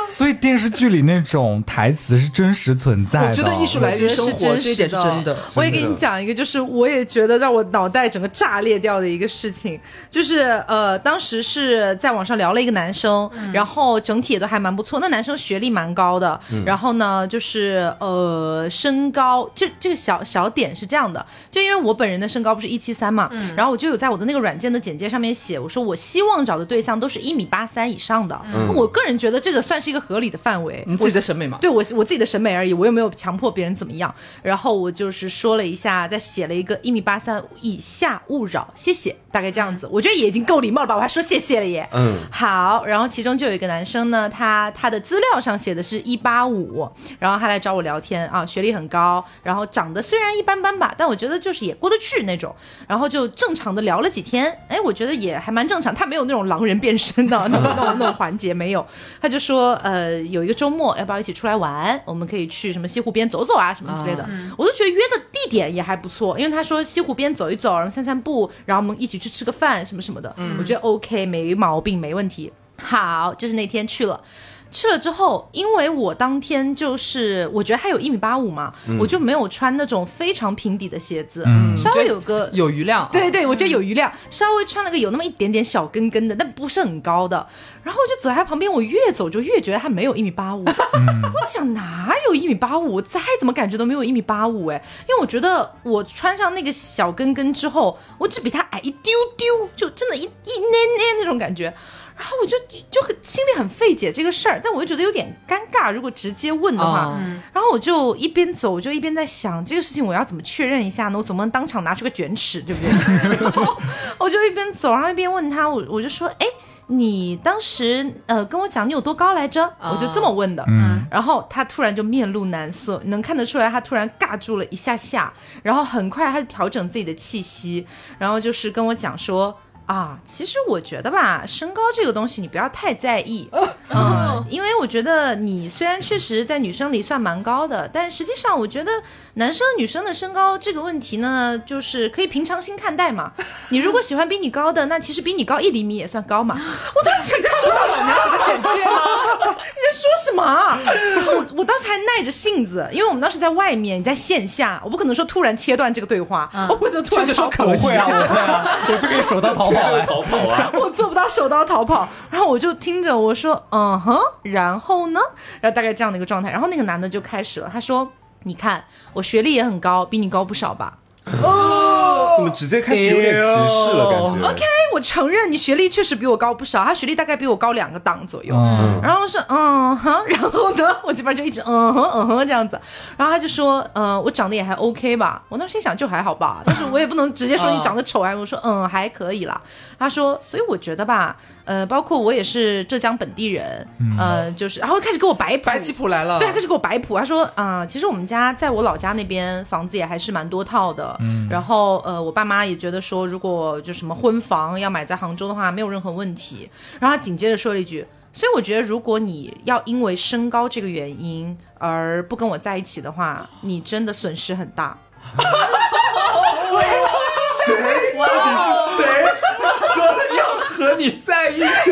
所以电视剧里那种台词是真实存在的。我觉得艺术来源于生活，这一点是真的。我也给你讲一个，就是我也觉得让我脑袋整个炸裂掉的一个事情，就是呃，当时是在网上聊了一个男生，然后整体也都还蛮不错。那男生学历蛮高的，然后呢，就是呃，身高，就这个小小点是这样的，就因为我本人的身高不是一七三嘛，然后我就有在我的那个软件的简介上面写，我说我希望找的对象都是一米八三以上的。我个人觉得这个算是一个合理的范围，你自己的审美嘛？对我我自己的审美而已，我又没有强迫别人怎么样。然后我就是说了一下，再写了一个一米八三以下勿扰，谢谢，大概这样子。我觉得也已经够礼貌了吧，我还说谢谢了耶。嗯，好。然后其中就有一个男生呢，他他的资料上写的是一八五，然后他来找我聊天啊，学历很高，然后长得虽然一般般吧，但我觉得就是也过得去那种。然后就正常的聊了几天，哎，我觉得也还蛮正常，他没有那种狼人变身的 [LAUGHS] 那种那种那种环节没有。他就说，呃，有一个周末要不要一起出来玩？我们可以去什么西湖边走走啊，什么之类的。我都觉得约的地点也还不错，因为他说西湖边走一走，然后散散步，然后我们一起去吃个饭什么什么的。我觉得 OK，没毛病，没问题。好，就是那天去了。去了之后，因为我当天就是我觉得他有一米八五嘛，我就没有穿那种非常平底的鞋子，稍微有个有余量。对对，我觉得有余量，稍微穿了个有那么一点点小跟跟的，但不是很高的。然后我就走在他旁边，我越走就越觉得他没有一米八五。[LAUGHS] 我想哪有一米八五？我再怎么感觉都没有一米八五哎，因为我觉得我穿上那个小跟跟之后，我只比他矮一丢丢，就真的一一捏捏那种感觉。然后我就就很心里很费解这个事儿，但我又觉得有点尴尬。如果直接问的话，哦然后我就一边走，我就一边在想这个事情我要怎么确认一下呢？我总不能当场拿出个卷尺，对不对？[LAUGHS] 然后我就一边走，然后一边问他，我我就说，哎。你当时呃跟我讲你有多高来着？我就这么问的，嗯然后他突然就面露难色，能看得出来他突然尬住了一下下，然后很快他就调整自己的气息，然后就是跟我讲说。啊，其实我觉得吧，身高这个东西你不要太在意，[LAUGHS] 嗯，因为我觉得你虽然确实在女生里算蛮高的，但实际上我觉得男生女生的身高这个问题呢，就是可以平常心看待嘛。[LAUGHS] 你如果喜欢比你高的，那其实比你高一厘米也算高嘛。[LAUGHS] 我当时在说什么？你要写个简介吗？[LAUGHS] 你在说什么啊？然后我我当时还耐着性子，因为我们当时在外面，你在线下，我不可能说突然切断这个对话，我不能突然说可以我会啊，我会啊，我就可以手刀逃跑哎。逃跑啊！我做不到手刀逃跑，然后我就听着我说，嗯哼，然后呢，然后大概这样的一个状态，然后那个男的就开始了，他说，你看我学历也很高，比你高不少吧。怎么直接开始有点歧视了？感觉 OK，我承认你学历确实比我高不少，他学历大概比我高两个档左右。嗯然后是嗯哼，然后呢，我这边就一直嗯哼嗯哼这样子，然后他就说，嗯、我长得也还 OK 吧。我当时心想就还好吧，但是我也不能直接说你长得丑啊。我说嗯还可以啦。他说，所以我觉得吧，呃，包括我也是浙江本地人，呃，就是然后开始给我摆谱白棋谱来了。对，他开始给我摆谱。他说啊、其实我们家在我老家那边房子也还是蛮多套的。嗯，然后呃，我爸妈也觉得说，如果就什么婚房要买在杭州的话，没有任何问题。然后他紧接着说了一句。所以我觉得，如果你要因为身高这个原因而不跟我在一起的话，你真的损失很大。谁？到底是谁？说的要和你在一起？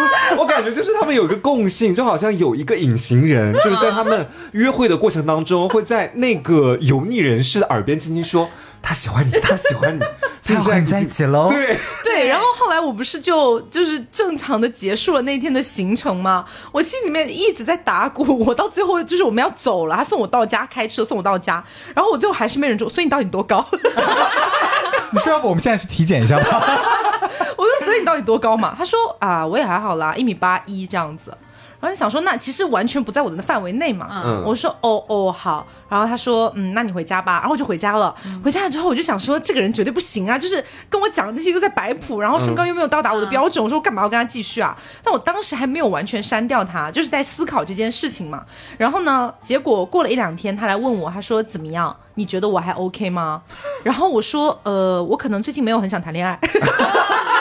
[LAUGHS] 我感觉就是他们有一个共性，就好像有一个隐形人，就是在他们约会的过程当中，会在那个油腻人士的耳边轻轻说。他喜欢你，他喜欢你，[LAUGHS] 他要和你在一起喽。对对，[LAUGHS] 然后后来我不是就就是正常的结束了那天的行程吗？我心里面一直在打鼓，我到最后就是我们要走了，他送我到家，开车送我到家，然后我最后还是没忍住，所以你到底多高？[LAUGHS] 你说要不我们现在去体检一下吧？[LAUGHS] 我说所以你到底多高嘛？他说啊，我也还好啦，一米八一这样子。然后想说，那其实完全不在我的范围内嘛。嗯我说哦哦好。然后他说嗯，那你回家吧。然后我就回家了。回家了之后，我就想说，这个人绝对不行啊，就是跟我讲的那些又在摆谱，然后身高又没有到达我的标准。我说我干嘛要跟他继续啊？但我当时还没有完全删掉他，就是在思考这件事情嘛。然后呢，结果过了一两天，他来问我，他说怎么样？你觉得我还 OK 吗？然后我说呃，我可能最近没有很想谈恋爱。[LAUGHS]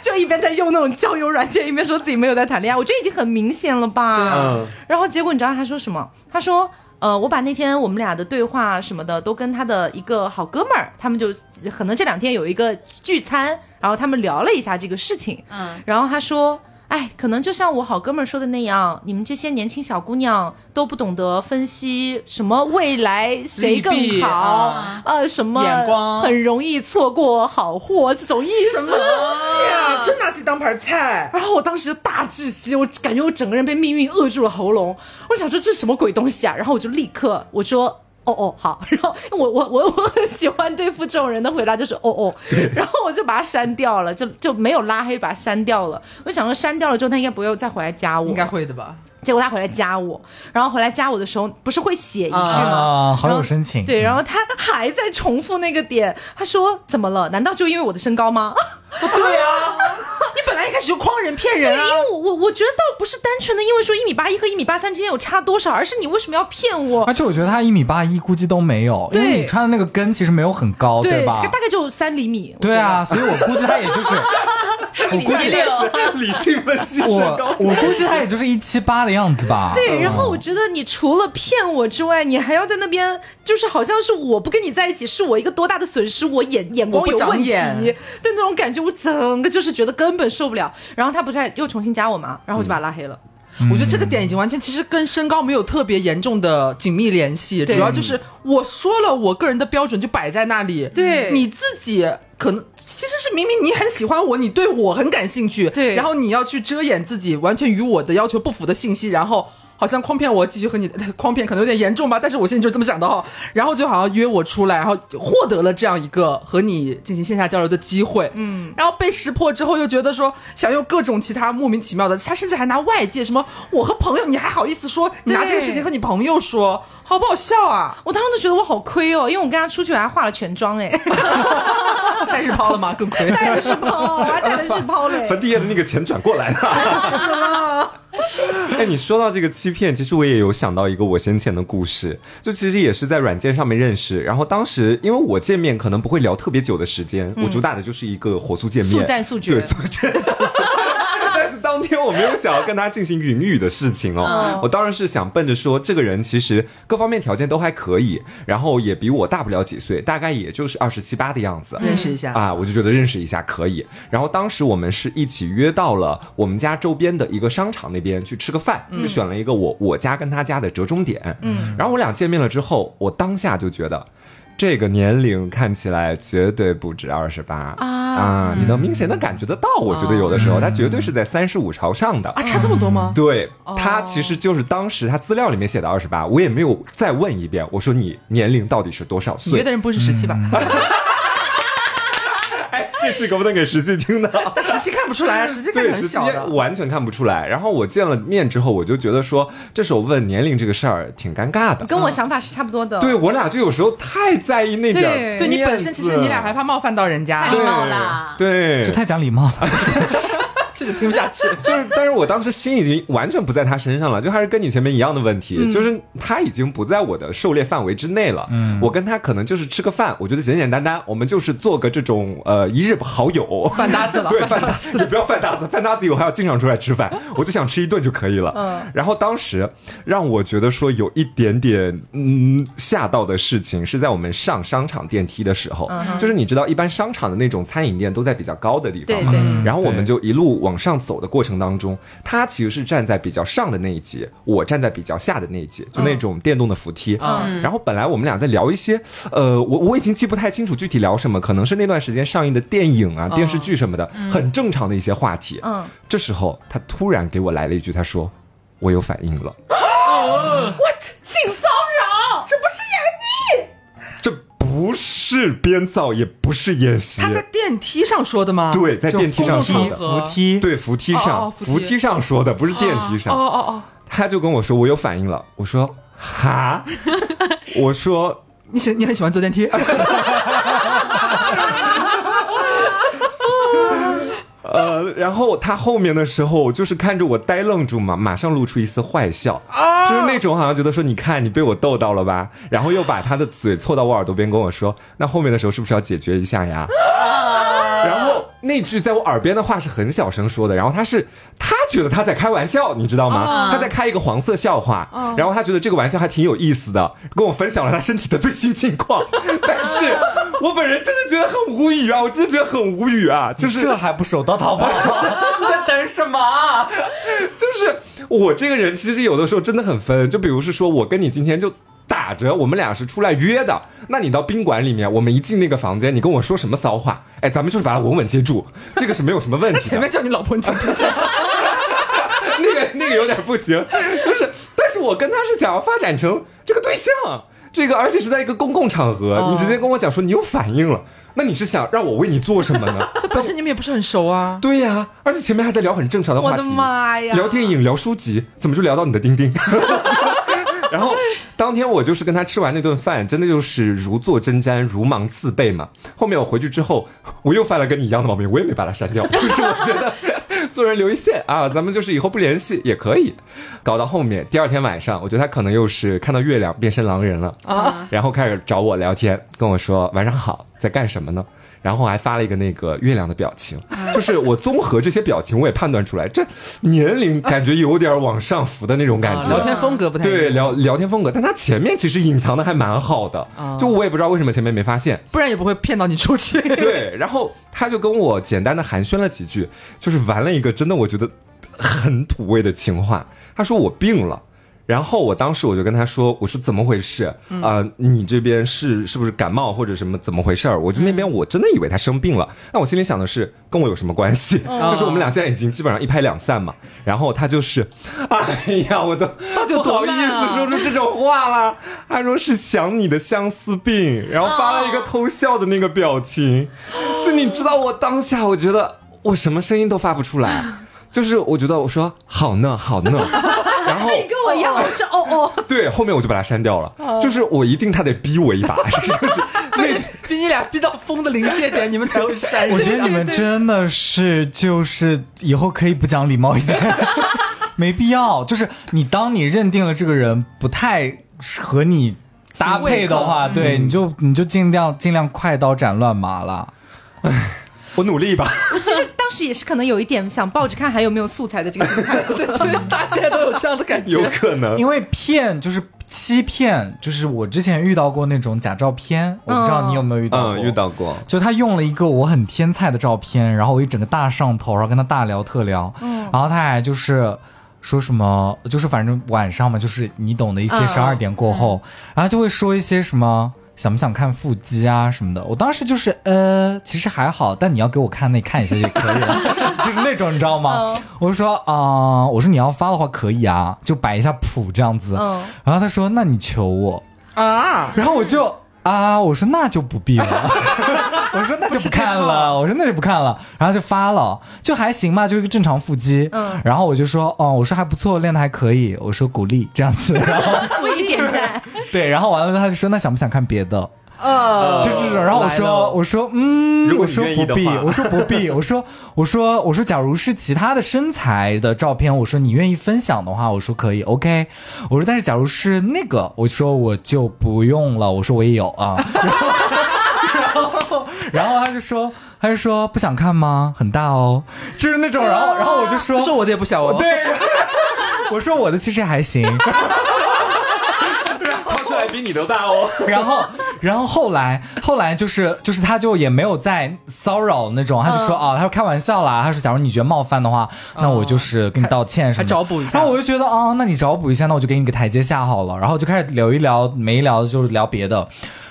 [LAUGHS] 就一边在用那种交友软件，一边说自己没有在谈恋爱，我觉得已经很明显了吧？对啊嗯然后结果你知道他说什么？他说。呃，我把那天我们俩的对话什么的都跟他的一个好哥们儿，他们就可能这两天有一个聚餐，然后他们聊了一下这个事情，嗯，然后他说，哎，可能就像我好哥们儿说的那样，你们这些年轻小姑娘都不懂得分析什么未来谁更好，啊呃，什么眼光很容易错过好货这种意思。什么东西啊？真拿自己当盘菜？然后我当时就大窒息，我感觉我整个人被命运扼住了喉咙。我想说这是什么鬼东西啊？然后我就立刻我说哦哦好，[LAUGHS] 然后我我我我很喜欢对付这种人的回答就是哦哦，[LAUGHS] 然后我就把他删掉了，就就没有拉黑，把他删掉了。我就想说删掉了之后他应该不会再回来加我，应该。会的吧？结果他回来加我，然后回来加我的时候不是会写一句吗？啊，好有深情。对，然后他还在重复那个点，他说怎么了？难道就因为我的身高吗？[LAUGHS] 对啊，开始就诓人骗人因！为我我我觉得倒不是单纯的因为说一米八一和一米八三之间有差多少，而是你为什么要骗我而？且我觉得他一米八一估计都没有，因为你穿的那个跟其实没有很高，对，吧大？概就三厘米。对啊，所以我估计他也就是，[LAUGHS] 我估计 [LAUGHS] 理性分析身我高。我估计他也就是一七八的样子吧。对，然后我觉得你除了骗我之外，你还要在那边，就是好像是我不跟你在一起是我一个多大的损失，我眼眼光我不长有问题，眼对那种感觉，我整个就是觉得根本受不了。然后他不是还又重新加我嘛，然后我就把他拉黑了。我觉得这个点已经完全其实跟身高没有特别严重的紧密联系，主要就是我说了我个人的标准就摆在那里，对你自己可能其实是明明你很喜欢我，你对我很感兴趣，对。然后你要去遮掩自己完全与我的要求不符的信息，然后。好像诓骗我继续和你诓骗可能有点严重吧，但是我现在就是这么想的哈。[LAUGHS] 然后就好像约我出来，然后获得了这样一个和你进行线下交流的机会，嗯，然后被识破之后又觉得说想用各种其他莫名其妙的，他甚至还拿外界什么我和朋友，你还好意思说？你拿这个事情和你朋友说，好不好笑啊？我当时都觉得我好亏哦，因为我跟他出去我还化了全妆哎，带日抛了吗？更亏。带的是抛，我还带的是抛嘞。粉底液的那个钱转过来了。[LAUGHS] 哎，你说到这个欺骗，其实我也有想到一个我先前的故事，就其实也是在软件上面认识，然后当时因为我见面可能不会聊特别久的时间，我主打的就是一个火速见面，速战速决对，速战速决。当天我没有想要跟他进行云雨的事情哦，我当然是想奔着说这个人其实各方面条件都还可以，然后也比我大不了几岁，大概也就是二十七八的样子，认识一下啊，我就觉得认识一下可以。然后当时我们是一起约到了我们家周边的一个商场那边去吃个饭，就选了一个我我家跟他家的折中点。嗯，然后我俩见面了之后，我当下就觉得。这个年龄看起来绝对不止二十八啊！你能明显的感觉得到，我觉得有的时候他绝对是在三十五朝上的啊，差这么多吗？对他其实就是当时他资料里面写的二十八，我也没有再问一遍，我说你年龄到底是多少岁？你约的人不是十七吧？哎，[LAUGHS] 这次可不能给十七听的。但十七看不出来啊，十七看很小的。完全看不出来。然后我见了面之后，我就觉得说，这时候问年龄这个事儿挺尴尬的。跟我想法是差不多的。对我俩就有时候太在意那点儿对对你本身其实你俩还怕冒犯到人家太，礼貌啦对，这太讲礼貌了。[LAUGHS] [LAUGHS] 确实听不下去。[LAUGHS] 就是，但是我当时心已经完全不在他身上了，就还是跟你前面一样的问题，嗯。就是他已经不在我的狩猎范围之内了。嗯，我跟他可能就是吃个饭，我觉得简简单单，我们就是做个这种呃一日好友，饭搭子了 [LAUGHS] 对，饭搭子，你 [LAUGHS] 不要饭搭子，饭搭子以后还要经常出来吃饭，我就想吃一顿就可以了。嗯，然后当时让我觉得说有一点点嗯吓到的事情，是在我们上商场电梯的时候，就是你知道一般商场的那种餐饮店都在比较高的地方嘛，对对。然后我们就一路往往上走的过程当中，他其实是站在比较上的那一节，我站在比较下的那一节，就那种电动的扶梯。嗯然后本来我们俩在聊一些，呃，我我已经记不太清楚具体聊什么，可能是那段时间上映的电影啊、电视剧什么的，很正常的一些话题。嗯，这时候他突然给我来了一句，他说：“我有反应了。” ”What？性骚扰，这不不是编造，也不是演习。他在电梯上说的吗？对，在电梯上说的，和扶梯，对，扶梯上，哦哦扶梯扶梯上说的，不是电梯上哦上。哦哦，他就跟我说我有反应了，我说哈，[LAUGHS] 我说你喜你很喜欢坐电梯？[LAUGHS] [LAUGHS] 呃，然后他后面的时候就是看着我呆愣住嘛，马上露出一丝坏笑，啊。就是那种好像觉得说你看你被我逗到了吧，然后又把他的嘴凑到我耳朵边跟我说，那后面的时候是不是要解决一下呀？然后那句在我耳边的话是很小声说的，然后他是他觉得他在开玩笑，你知道吗？他在开一个黄色笑话，然后他觉得这个玩笑还挺有意思的，跟我分享了他身体的最新近况，[LAUGHS] 但是 [LAUGHS] 我本人真的觉得很无语啊，我真的觉得很无语啊，就是这还不手到淘宝？[LAUGHS] 你在等什么啊？就是我这个人其实有的时候真的很分，就比如是说我跟你今天就。打着我们俩是出来约的，那你到宾馆里面，我们一进那个房间，你跟我说什么骚话，哎，咱们就是把它稳稳接住，这个是没有什么问题。前面叫你老婆，你怎么不行？[LAUGHS] 那个那个有点不行，就是，但是我跟他是想要发展成这个对象，这个而且是在一个公共场合，哦你直接跟我讲说你有反应了，那你是想让我为你做什么呢？[LAUGHS] 这本身你们也不是很熟啊。对呀、而且前面还在聊很正常的话题，我的妈呀聊电影、聊书籍，怎么就聊到你的钉钉？[LAUGHS] 然后当天我就是跟他吃完那顿饭，真的就是如坐针毡、如芒刺背嘛。后面我回去之后，我又犯了跟你一样的毛病，我也没把他删掉，[LAUGHS] 就是我觉得 [LAUGHS] 做人留一线啊，咱们就是以后不联系也可以。搞到后面第二天晚上，我觉得他可能又是看到月亮变身狼人了啊，然后开始找我聊天，跟我说晚上好，在干什么呢？然后还发了一个那个月亮的表情，就是我综合这些表情，我也判断出来，这年龄感觉有点往上浮的那种感觉。啊聊天风格不太对聊聊天风格，但他前面其实隐藏的还蛮好的，就我也不知道为什么前面没发现。不然也不会骗到你出去。[LAUGHS] 对，然后他就跟我简单的寒暄了几句，就是玩了一个真的我觉得很土味的情话。他说我病了。然后我当时我就跟他说，我说怎么回事？啊、你这边是是不是感冒或者什么？怎么回事儿？我就那边我真的以为他生病了，那我心里想的是跟我有什么关系？就是我们俩现在已经基本上一拍两散嘛。然后他就是，哎呀，我都他就不好意思说出这种话了。他说是想你的相思病，然后发了一个偷笑的那个表情。就你知道我当下，我觉得我什么声音都发不出来，就是我觉得我说好呢好呢，[LAUGHS] 然后你跟我一样，我是哦哦，对后面我就把他删掉了，就是我一定他得逼我一把，[LAUGHS] 就是那逼你俩逼到疯的临界点，你们才会删。我觉得你们真的是就是以后可以不讲礼貌一点，[LAUGHS] 没必要。就是你当你认定了这个人不太和你搭配的话，对，你就你就尽量尽量快刀斩乱麻了。我努力吧。[LAUGHS] 我其实当时也是可能有一点想抱着看还有没有素材的这个心态。对对，大家现在都有这样的感觉 [LAUGHS] 有觉。可能因为骗就是欺骗，就是我之前遇到过那种假照片，我不知道你有没有遇到过。嗯遇到过，就他用了一个我很天菜的照片，然后我一整个大上头，然后跟他大聊特聊，然后他还就是说什么，就是反正晚上嘛，就是你懂的一些嗯十二点过后，然后就会说一些什么。想不想看腹肌啊什么的？我当时就是呃，其实还好，但你要给我看那看一下也可以了，[LAUGHS] 就是那种你知道吗？我就说啊、我说你要发的话可以啊，就摆一下谱这样子。嗯然后他说那你求我，啊，然后我就啊，我说那就不必了，[LAUGHS] 我说那就不看了，我说那就不看了，然后就发了，就还行吧，就一个正常腹肌，嗯。然后我就说哦，我说还不错，练的还可以，我说鼓励这样子，[LAUGHS] 然后鼓励点赞。[LAUGHS] 对，然后完了他就说那想不想看别的？呃，就这种，然后我说，我说，嗯，如果你我说不必，我说不必，[LAUGHS] 我说，我说，我说，假如是其他的身材的照片，我说你愿意分享的话，我说可以，OK，[LAUGHS] 我说，但是假如是那个，我说我就不用了，我说我也有啊，然后，然后，然后他就说，他就说不想看吗？很大哦，就是那种，然后，然后我就说，就说我的也不小哦。对，[LAUGHS] 我说我的其实还行。抛出来比你都大哦。然后，然后后来后来就是就是他就也没有再骚扰那种，他就说嗯哦，他说开玩笑啦，他说假如你觉得冒犯的话，那我就是跟你道歉什么的。还找补一下然后我就觉得哦，那你找补一下，那我就给你个台阶下好了。然后就开始聊一聊，没一聊就是聊别的。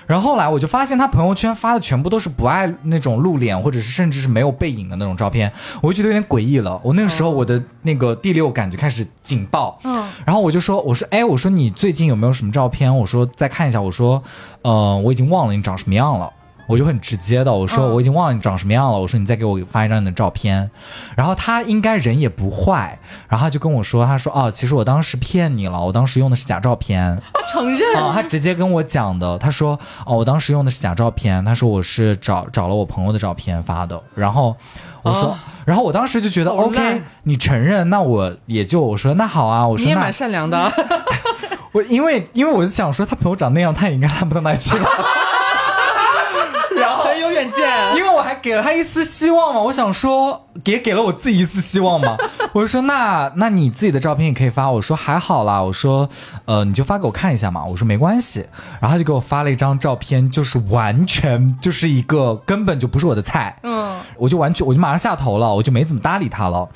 然后后来我就发现他朋友圈发的全部都是不爱那种露脸，或者是甚至是没有背影的那种照片，我就觉得有点诡异了。我那个时候我的那个第六感就开始警报，嗯，然后我就说，我说，哎，我说你最近有没有什么照片？我说再看一下，我说，呃，我已经忘了你长什么样了。我就很直接的，我说我已经忘了你长什么样了，我说你再给我发一张你的照片，然后他应该人也不坏，然后他就跟我说，他说哦，其实我当时骗你了，我当时用的是假照片，[LAUGHS] 承认。哦、他直接跟我讲的，他说哦，我当时用的是假照片，他说我是找找了我朋友的照片发的，然后我说，哦。然后我当时就觉得好 OK，你承认，那我也就我说那好啊，我说那你也蛮善良的。[LAUGHS] 啊，我因为因为我就想说他朋友长那样，他也应该烂不到哪里去吧。[LAUGHS] [LAUGHS] 因为我还给了他一丝希望嘛，我想说也给了我自己一丝希望嘛。[LAUGHS] 我就说那那你自己的照片也可以发，我说还好啦，我说呃你就发给我看一下嘛，我说没关系。然后他就给我发了一张照片，就是完全就是一个根本就不是我的菜，嗯，我就完全我就马上下头了，我就没怎么搭理他了。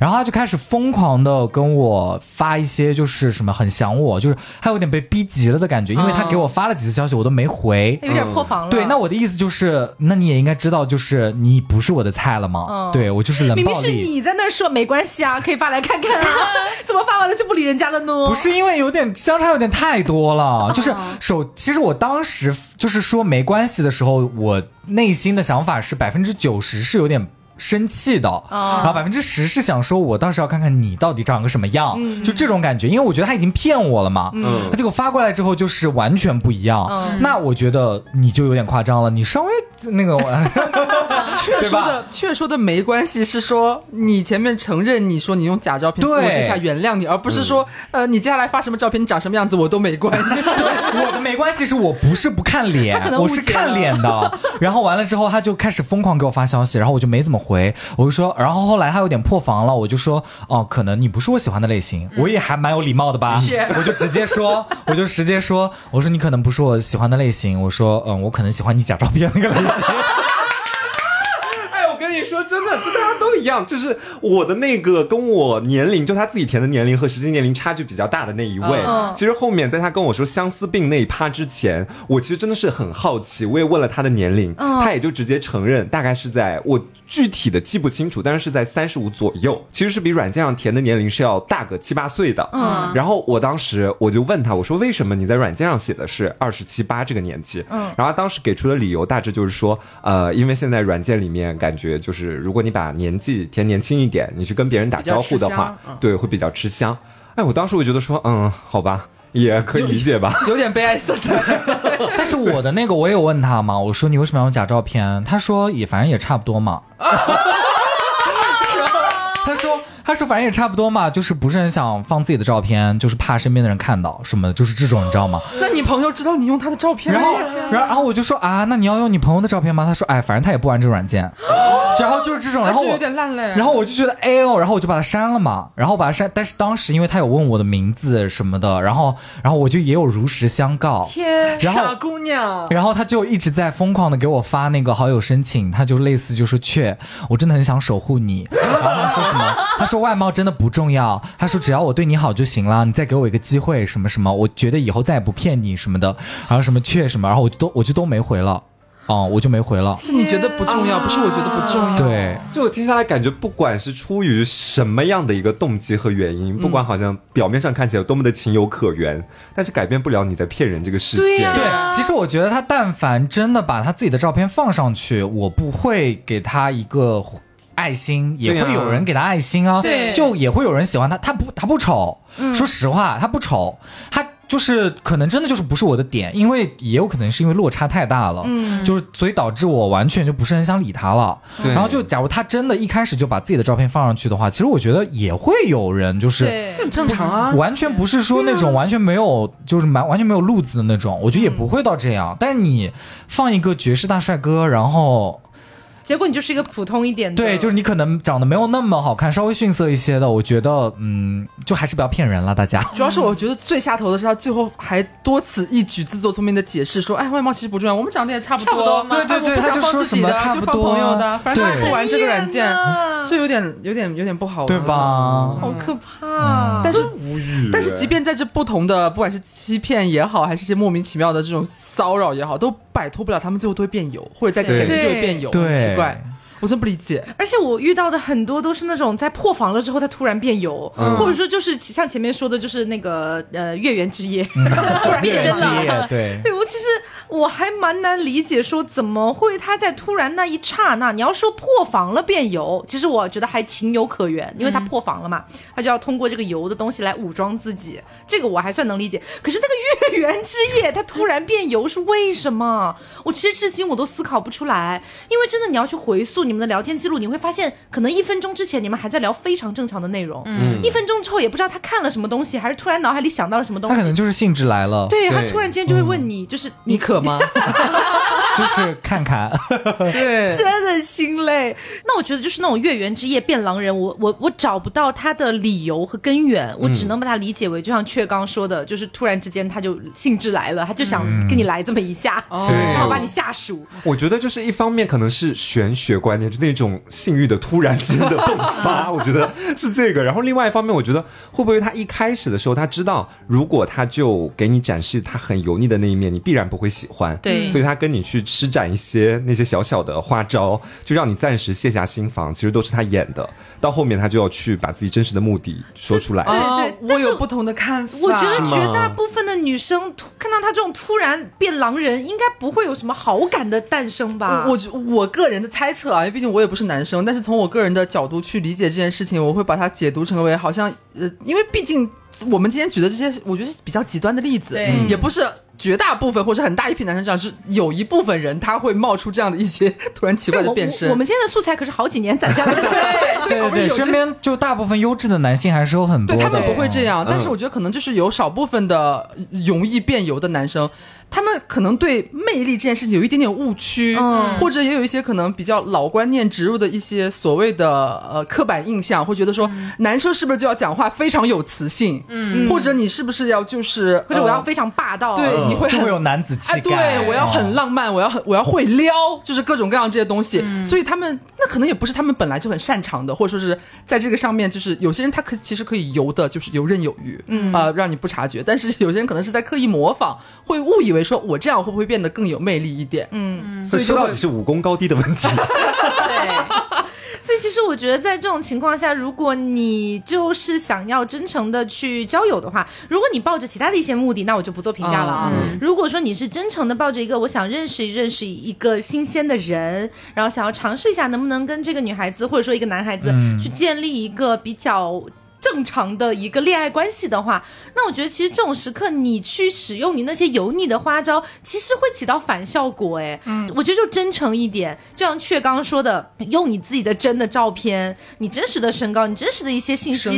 然后他就开始疯狂的跟我发一些就是什么很想我，就是还有点被逼急了的感觉，因为他给我发了几次消息我都没回，有点破防了。对，那我的意思就是，那你也应该知道，就是你不是我的菜了吗？嗯对我就是冷明明是暴力。你在那说没关系啊，可以发来看看啊，[LAUGHS] 怎么发完了就不理人家了呢？不是因为有点相差有点太多了，就是手，其实我当时就是说没关系的时候，我内心的想法是百分之九十是有点生气的，然后百分之十是想说我倒是要看看你到底长个什么样，就这种感觉，因为我觉得他已经骗我了嘛，嗯。他结果发过来之后就是完全不一样，那我觉得你就有点夸张了，你稍微那个确 [LAUGHS] 对吧？说的确说的没关系，是说你前面承认你说你用假照片，对。我这下原谅你，而不是说、呃你接下来发什么照片，你长什么样子我都没关系。[LAUGHS] [LAUGHS] 我的没关系，是我不是不看脸我是看脸的。然后完了之后，他就开始疯狂给我发消息，然后我就没怎么回，我就说，然后后来他有点破防了，我就说，哦，可能你不是我喜欢的类型，我也还蛮有礼貌的吧，我就直接说，我就直接说，我说你可能不是我喜欢的类型，我说，嗯，我可能喜欢你假照片那个类型。跟你说，真的，就大家都一样，就是我的那个跟我年龄，就他自己填的年龄和实际年龄差距比较大的那一位。嗯其实后面在他跟我说相思病那一趴之前，我其实真的是很好奇，我也问了他的年龄，他也就直接承认，大概是在我具体的记不清楚，但是是在三十五左右，其实是比软件上填的年龄是要大个七八岁的。嗯，然后我当时我就问他，我说为什么你在软件上写的是二十七八这个年纪？嗯，然后他当时给出的理由大致就是说，呃，因为现在软件里面感觉就是如果你把年纪填年轻一点，你去跟别人打招呼的话对，会比较吃香。哎，我当时我觉得说，嗯，好吧，也可以理解吧。[LAUGHS] 有点悲哀色彩。[LAUGHS] 但是我的那个我也有问他嘛，我说你为什么要用假照片？他说也反正也差不多嘛。[LAUGHS] 他说反正也差不多嘛，就是不是很想放自己的照片，就是怕身边的人看到什么的，就是这种你知道吗？那你朋友知道你用他的照片吗？然后，然后，然后我就说啊，那你要用你朋友的照片吗？他说，哎，反正他也不玩这个软件。[LAUGHS] 然后就是这种，然后我有点烂嘞。然后我就觉得，哎呦，然后我就把他删了嘛，然后把他删。但是当时因为他有问我的名字什么的，然后，然后我就也有如实相告。天，傻姑娘，然后他就一直在疯狂的给我发那个好友申请，他就类似就说雀，我真的很想守护你。然后他说什么？他说外貌真的不重要，他说只要我对你好就行了，你再给我一个机会什么什么，我觉得以后再也不骗你什么的。然后什么却什么，然后我就都我就都没回了，哦、我就没回了。是你觉得不重要，不是我觉得不重要。对，就我听下来，感觉不管是出于什么样的一个动机和原因，不管好像表面上看起来有多么的情有可原，但是改变不了你在骗人这个事件。对，其实我觉得他但凡真的把他自己的照片放上去，我不会给他一个爱心，也会有人给他爱心啊，对就也会有人喜欢他。他不，他不丑，说实话，他不丑，他。就是可能真的就是不是我的点，因为也有可能是因为落差太大了，嗯，就是所以导致我完全就不是很想理他了。对然后就假如他真的一开始就把自己的照片放上去的话，其实我觉得也会有人就是很正常啊。完全不是说那种完全没有，就是蛮完全没有路子的那种，我觉得也不会到这样。但是你放一个绝世大帅哥，然后结果你就是一个普通一点的，对，就是你可能长得没有那么好看，稍微逊色一些的，我觉得，嗯，就还是不要骗人了，大家。[LAUGHS] 主要是我觉得最下头的是他最后还多此一举、自作聪明的解释说，哎，外貌其实不重要，我们长得也差不多，差不多对对对我不想他就说放自己的，什么差不就放多。朋友的，反正他对。不玩这个软件，这有点有点有点不好玩，对？吧？好可怕。但是无语但是即便在这不同的，不管是欺骗也好，还是一些莫名其妙的这种骚扰也好，都摆脱不了他们最后都会变油，或者在前期就会变油，对怪，我真不理解。而且我遇到的很多都是那种在破防了之后，他突然变油，嗯。或者说就是像前面说的，就是那个呃月圆之夜，[LAUGHS] 突然变身了。对，[LAUGHS] 对我其实我还蛮难理解，说怎么会他在突然那一刹那，你要说破防了变油，其实我觉得还情有可原，因为他破防了嘛，他就要通过这个油的东西来武装自己，这个我还算能理解。可是那个月圆之夜，他突然变油是为什么？我其实至今我都思考不出来，因为真的你要去回溯你们的聊天记录，你会发现可能一分钟之前你们还在聊非常正常的内容，嗯，一分钟之后也不知道他看了什么东西，还是突然脑海里想到了什么东西他可能。就是兴致来了，对他突然间就会问你，就是你渴吗？[LAUGHS] 就是看看，[LAUGHS] 对，真的心累。那我觉得就是那种月圆之夜变狼人，我我我找不到他的理由和根源，我只能把它理解为，就像雀刚说的，就是突然之间他就兴致来了，他就想跟你来这么一下，对然后把你下属。我觉得就是一方面可能是玄学观念，就那种性欲的突然间的迸发，[LAUGHS] 我觉得是这个。然后另外一方面，我觉得会不会他一开始的时候他知道，如果他就给你展示他很油腻的那一面，你必然不会喜欢。对所以他跟你去施展一些那些小小的花招，就让你暂时卸下心防，其实都是他演的。到后面他就要去把自己真实的目的说出来。对对我有不同的看法。我觉得绝大部分的女生看到他这种突然变狼人，应该不会有什么好感的诞生吧？我我我个人的猜测啊，因为毕竟我也不是男生，但是从我个人的角度去理解这件事情，我会把它解读成为好像呃，因为毕竟我们今天举的这些，我觉得是比较极端的例子，也不是绝大部分或者很大一批男生这样，是有一部分人他会冒出这样的一些 [LAUGHS] 突然奇怪的变身。我我们现在的素材可是好几年攒下来的。[LAUGHS] 对对身边就大部分优质的男性还是有很多的，对他们不会这样，嗯但是我觉得可能就是有少部分的容易变油的男生，他们可能对魅力这件事情有一点点误区，嗯或者也有一些可能比较老观念植入的一些所谓的呃刻板印象，会觉得说男生是不是就要讲话非常有磁性，嗯，或者你是不是要就是呃或者我要非常霸道，对，嗯你会很会有男子气哎，概。对我要很浪漫，我要很我要会撩，就是各种各样这些东西。所以他们那可能也不是他们本来就很擅长的，或者说是在这个上面，就是有些人他可其实可以游的，就是游刃有余，嗯啊、让你不察觉。但是有些人可能是在刻意模仿，会误以为说我这样会不会变得更有魅力一点？嗯，所以说到底是武功高低的问题。[LAUGHS] 对，[LAUGHS] 所以其实我觉得，在这种情况下，如果你就是想要真诚的去交友的话，如果你抱着其他的一些目的，那我就不做评价了啊。如果说你是真诚的抱着一个我想认识认识一个新鲜的人，然后想要尝试一下能不能跟这个女孩子或者说一个男孩子去建立一个比较。正常的一个恋爱关系的话，那我觉得其实这种时刻，你去使用你那些油腻的花招，其实会起到反效果。哎，嗯，我觉得就真诚一点，就像雀刚刚说的，用你自己的真的照片，你真实的身高，你真实的一些信息，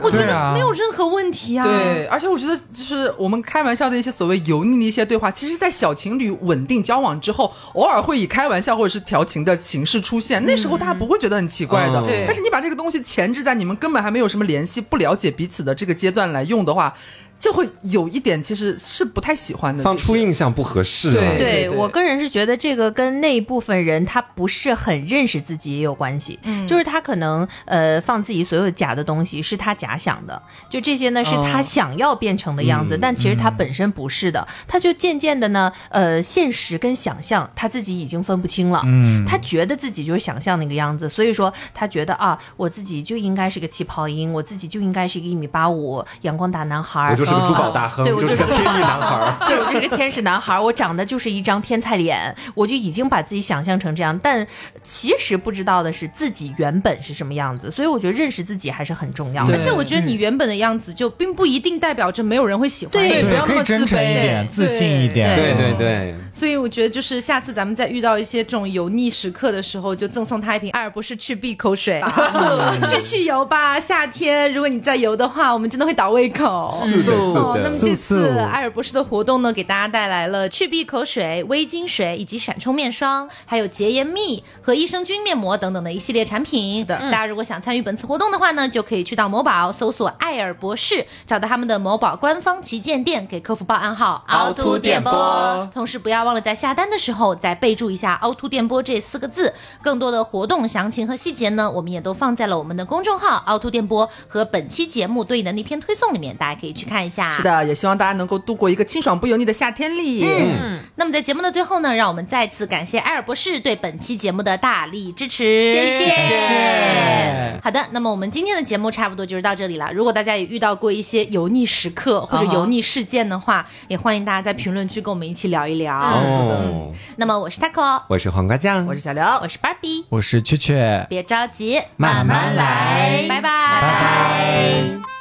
我觉得没有任何问题啊。对，而且我觉得就是我们开玩笑的一些所谓油腻的一些对话，其实，在小情侣稳定交往之后，偶尔会以开玩笑或者是调情的形式出现，那时候大家不会觉得很奇怪的。嗯对但是你把这个东西前置在你们根本还没有什么联系、不了解彼此的这个阶段来用的话，就会有一点其实是不太喜欢的。放出印象不合适啊。对对对我个人是觉得这个跟那一部分人他不是很认识自己也有关系，嗯。就是他可能呃放自己所有假的东西是他假想的，就这些呢是他想要变成的样子，嗯但其实他本身不是的，他就渐渐的呢呃现实跟想象他自己已经分不清了，嗯。他觉得自己就是想象那个样子，所以说他觉得啊我自己就应该是个气泡音，我自己就应该是一个一米八五阳光大男孩就是个珠宝大亨，对我就是个天 [LAUGHS] 意男孩儿。对我就是个天使男孩，我长得就是一张天才脸，我就已经把自己想象成这样，但其实不知道的是自己原本是什么样子，所以我觉得认识自己还是很重要的而。且我觉得你原本的样子，就并不一定代表着没有人会喜欢你。对不要那么自真诚一卑点，自信一点。对对对，所以我觉得，就是下次咱们再遇到一些这种油腻时刻的时候，就赠送他一瓶爱尔博士去闭口水，[LAUGHS] 去去油吧。夏天如果你再油的话，我们真的会倒胃口。是的，素哦，那么这次素艾尔博士的活动呢，给大家带来了去闭口水、微晶水以及闪充面霜，还有洁颜蜜和益生菌面膜等等的一系列产品。是的，大家如果想参与本次活动的话呢，就可以去到某宝搜索艾尔博士，找到他们的某宝官方旗舰店，给客服报暗号凹凸电波。同时不要忘了在下单的时候再备注一下“凹凸电波”这四个字。更多的活动详情和细节呢，我们也都放在了我们的公众号“凹凸电波”和本期节目对应的那篇推送里面，大家可以去看一下。是。的，也希望大家能够度过一个清爽不油腻的夏天里。嗯，那么在节目的最后呢，让我们再次感谢艾尔博士对本期节目的大力支持，谢谢谢谢。好的，那么我们今天的节目差不多就是到这里了。如果大家也遇到过一些油腻时刻或者油腻事件的话，也欢迎大家在评论区跟我们一起聊一聊。哦，那么我是 taco，我是黄瓜酱，我是小刘，我是 Barbie，我是雀雀。别着急，慢慢来拜拜，拜拜。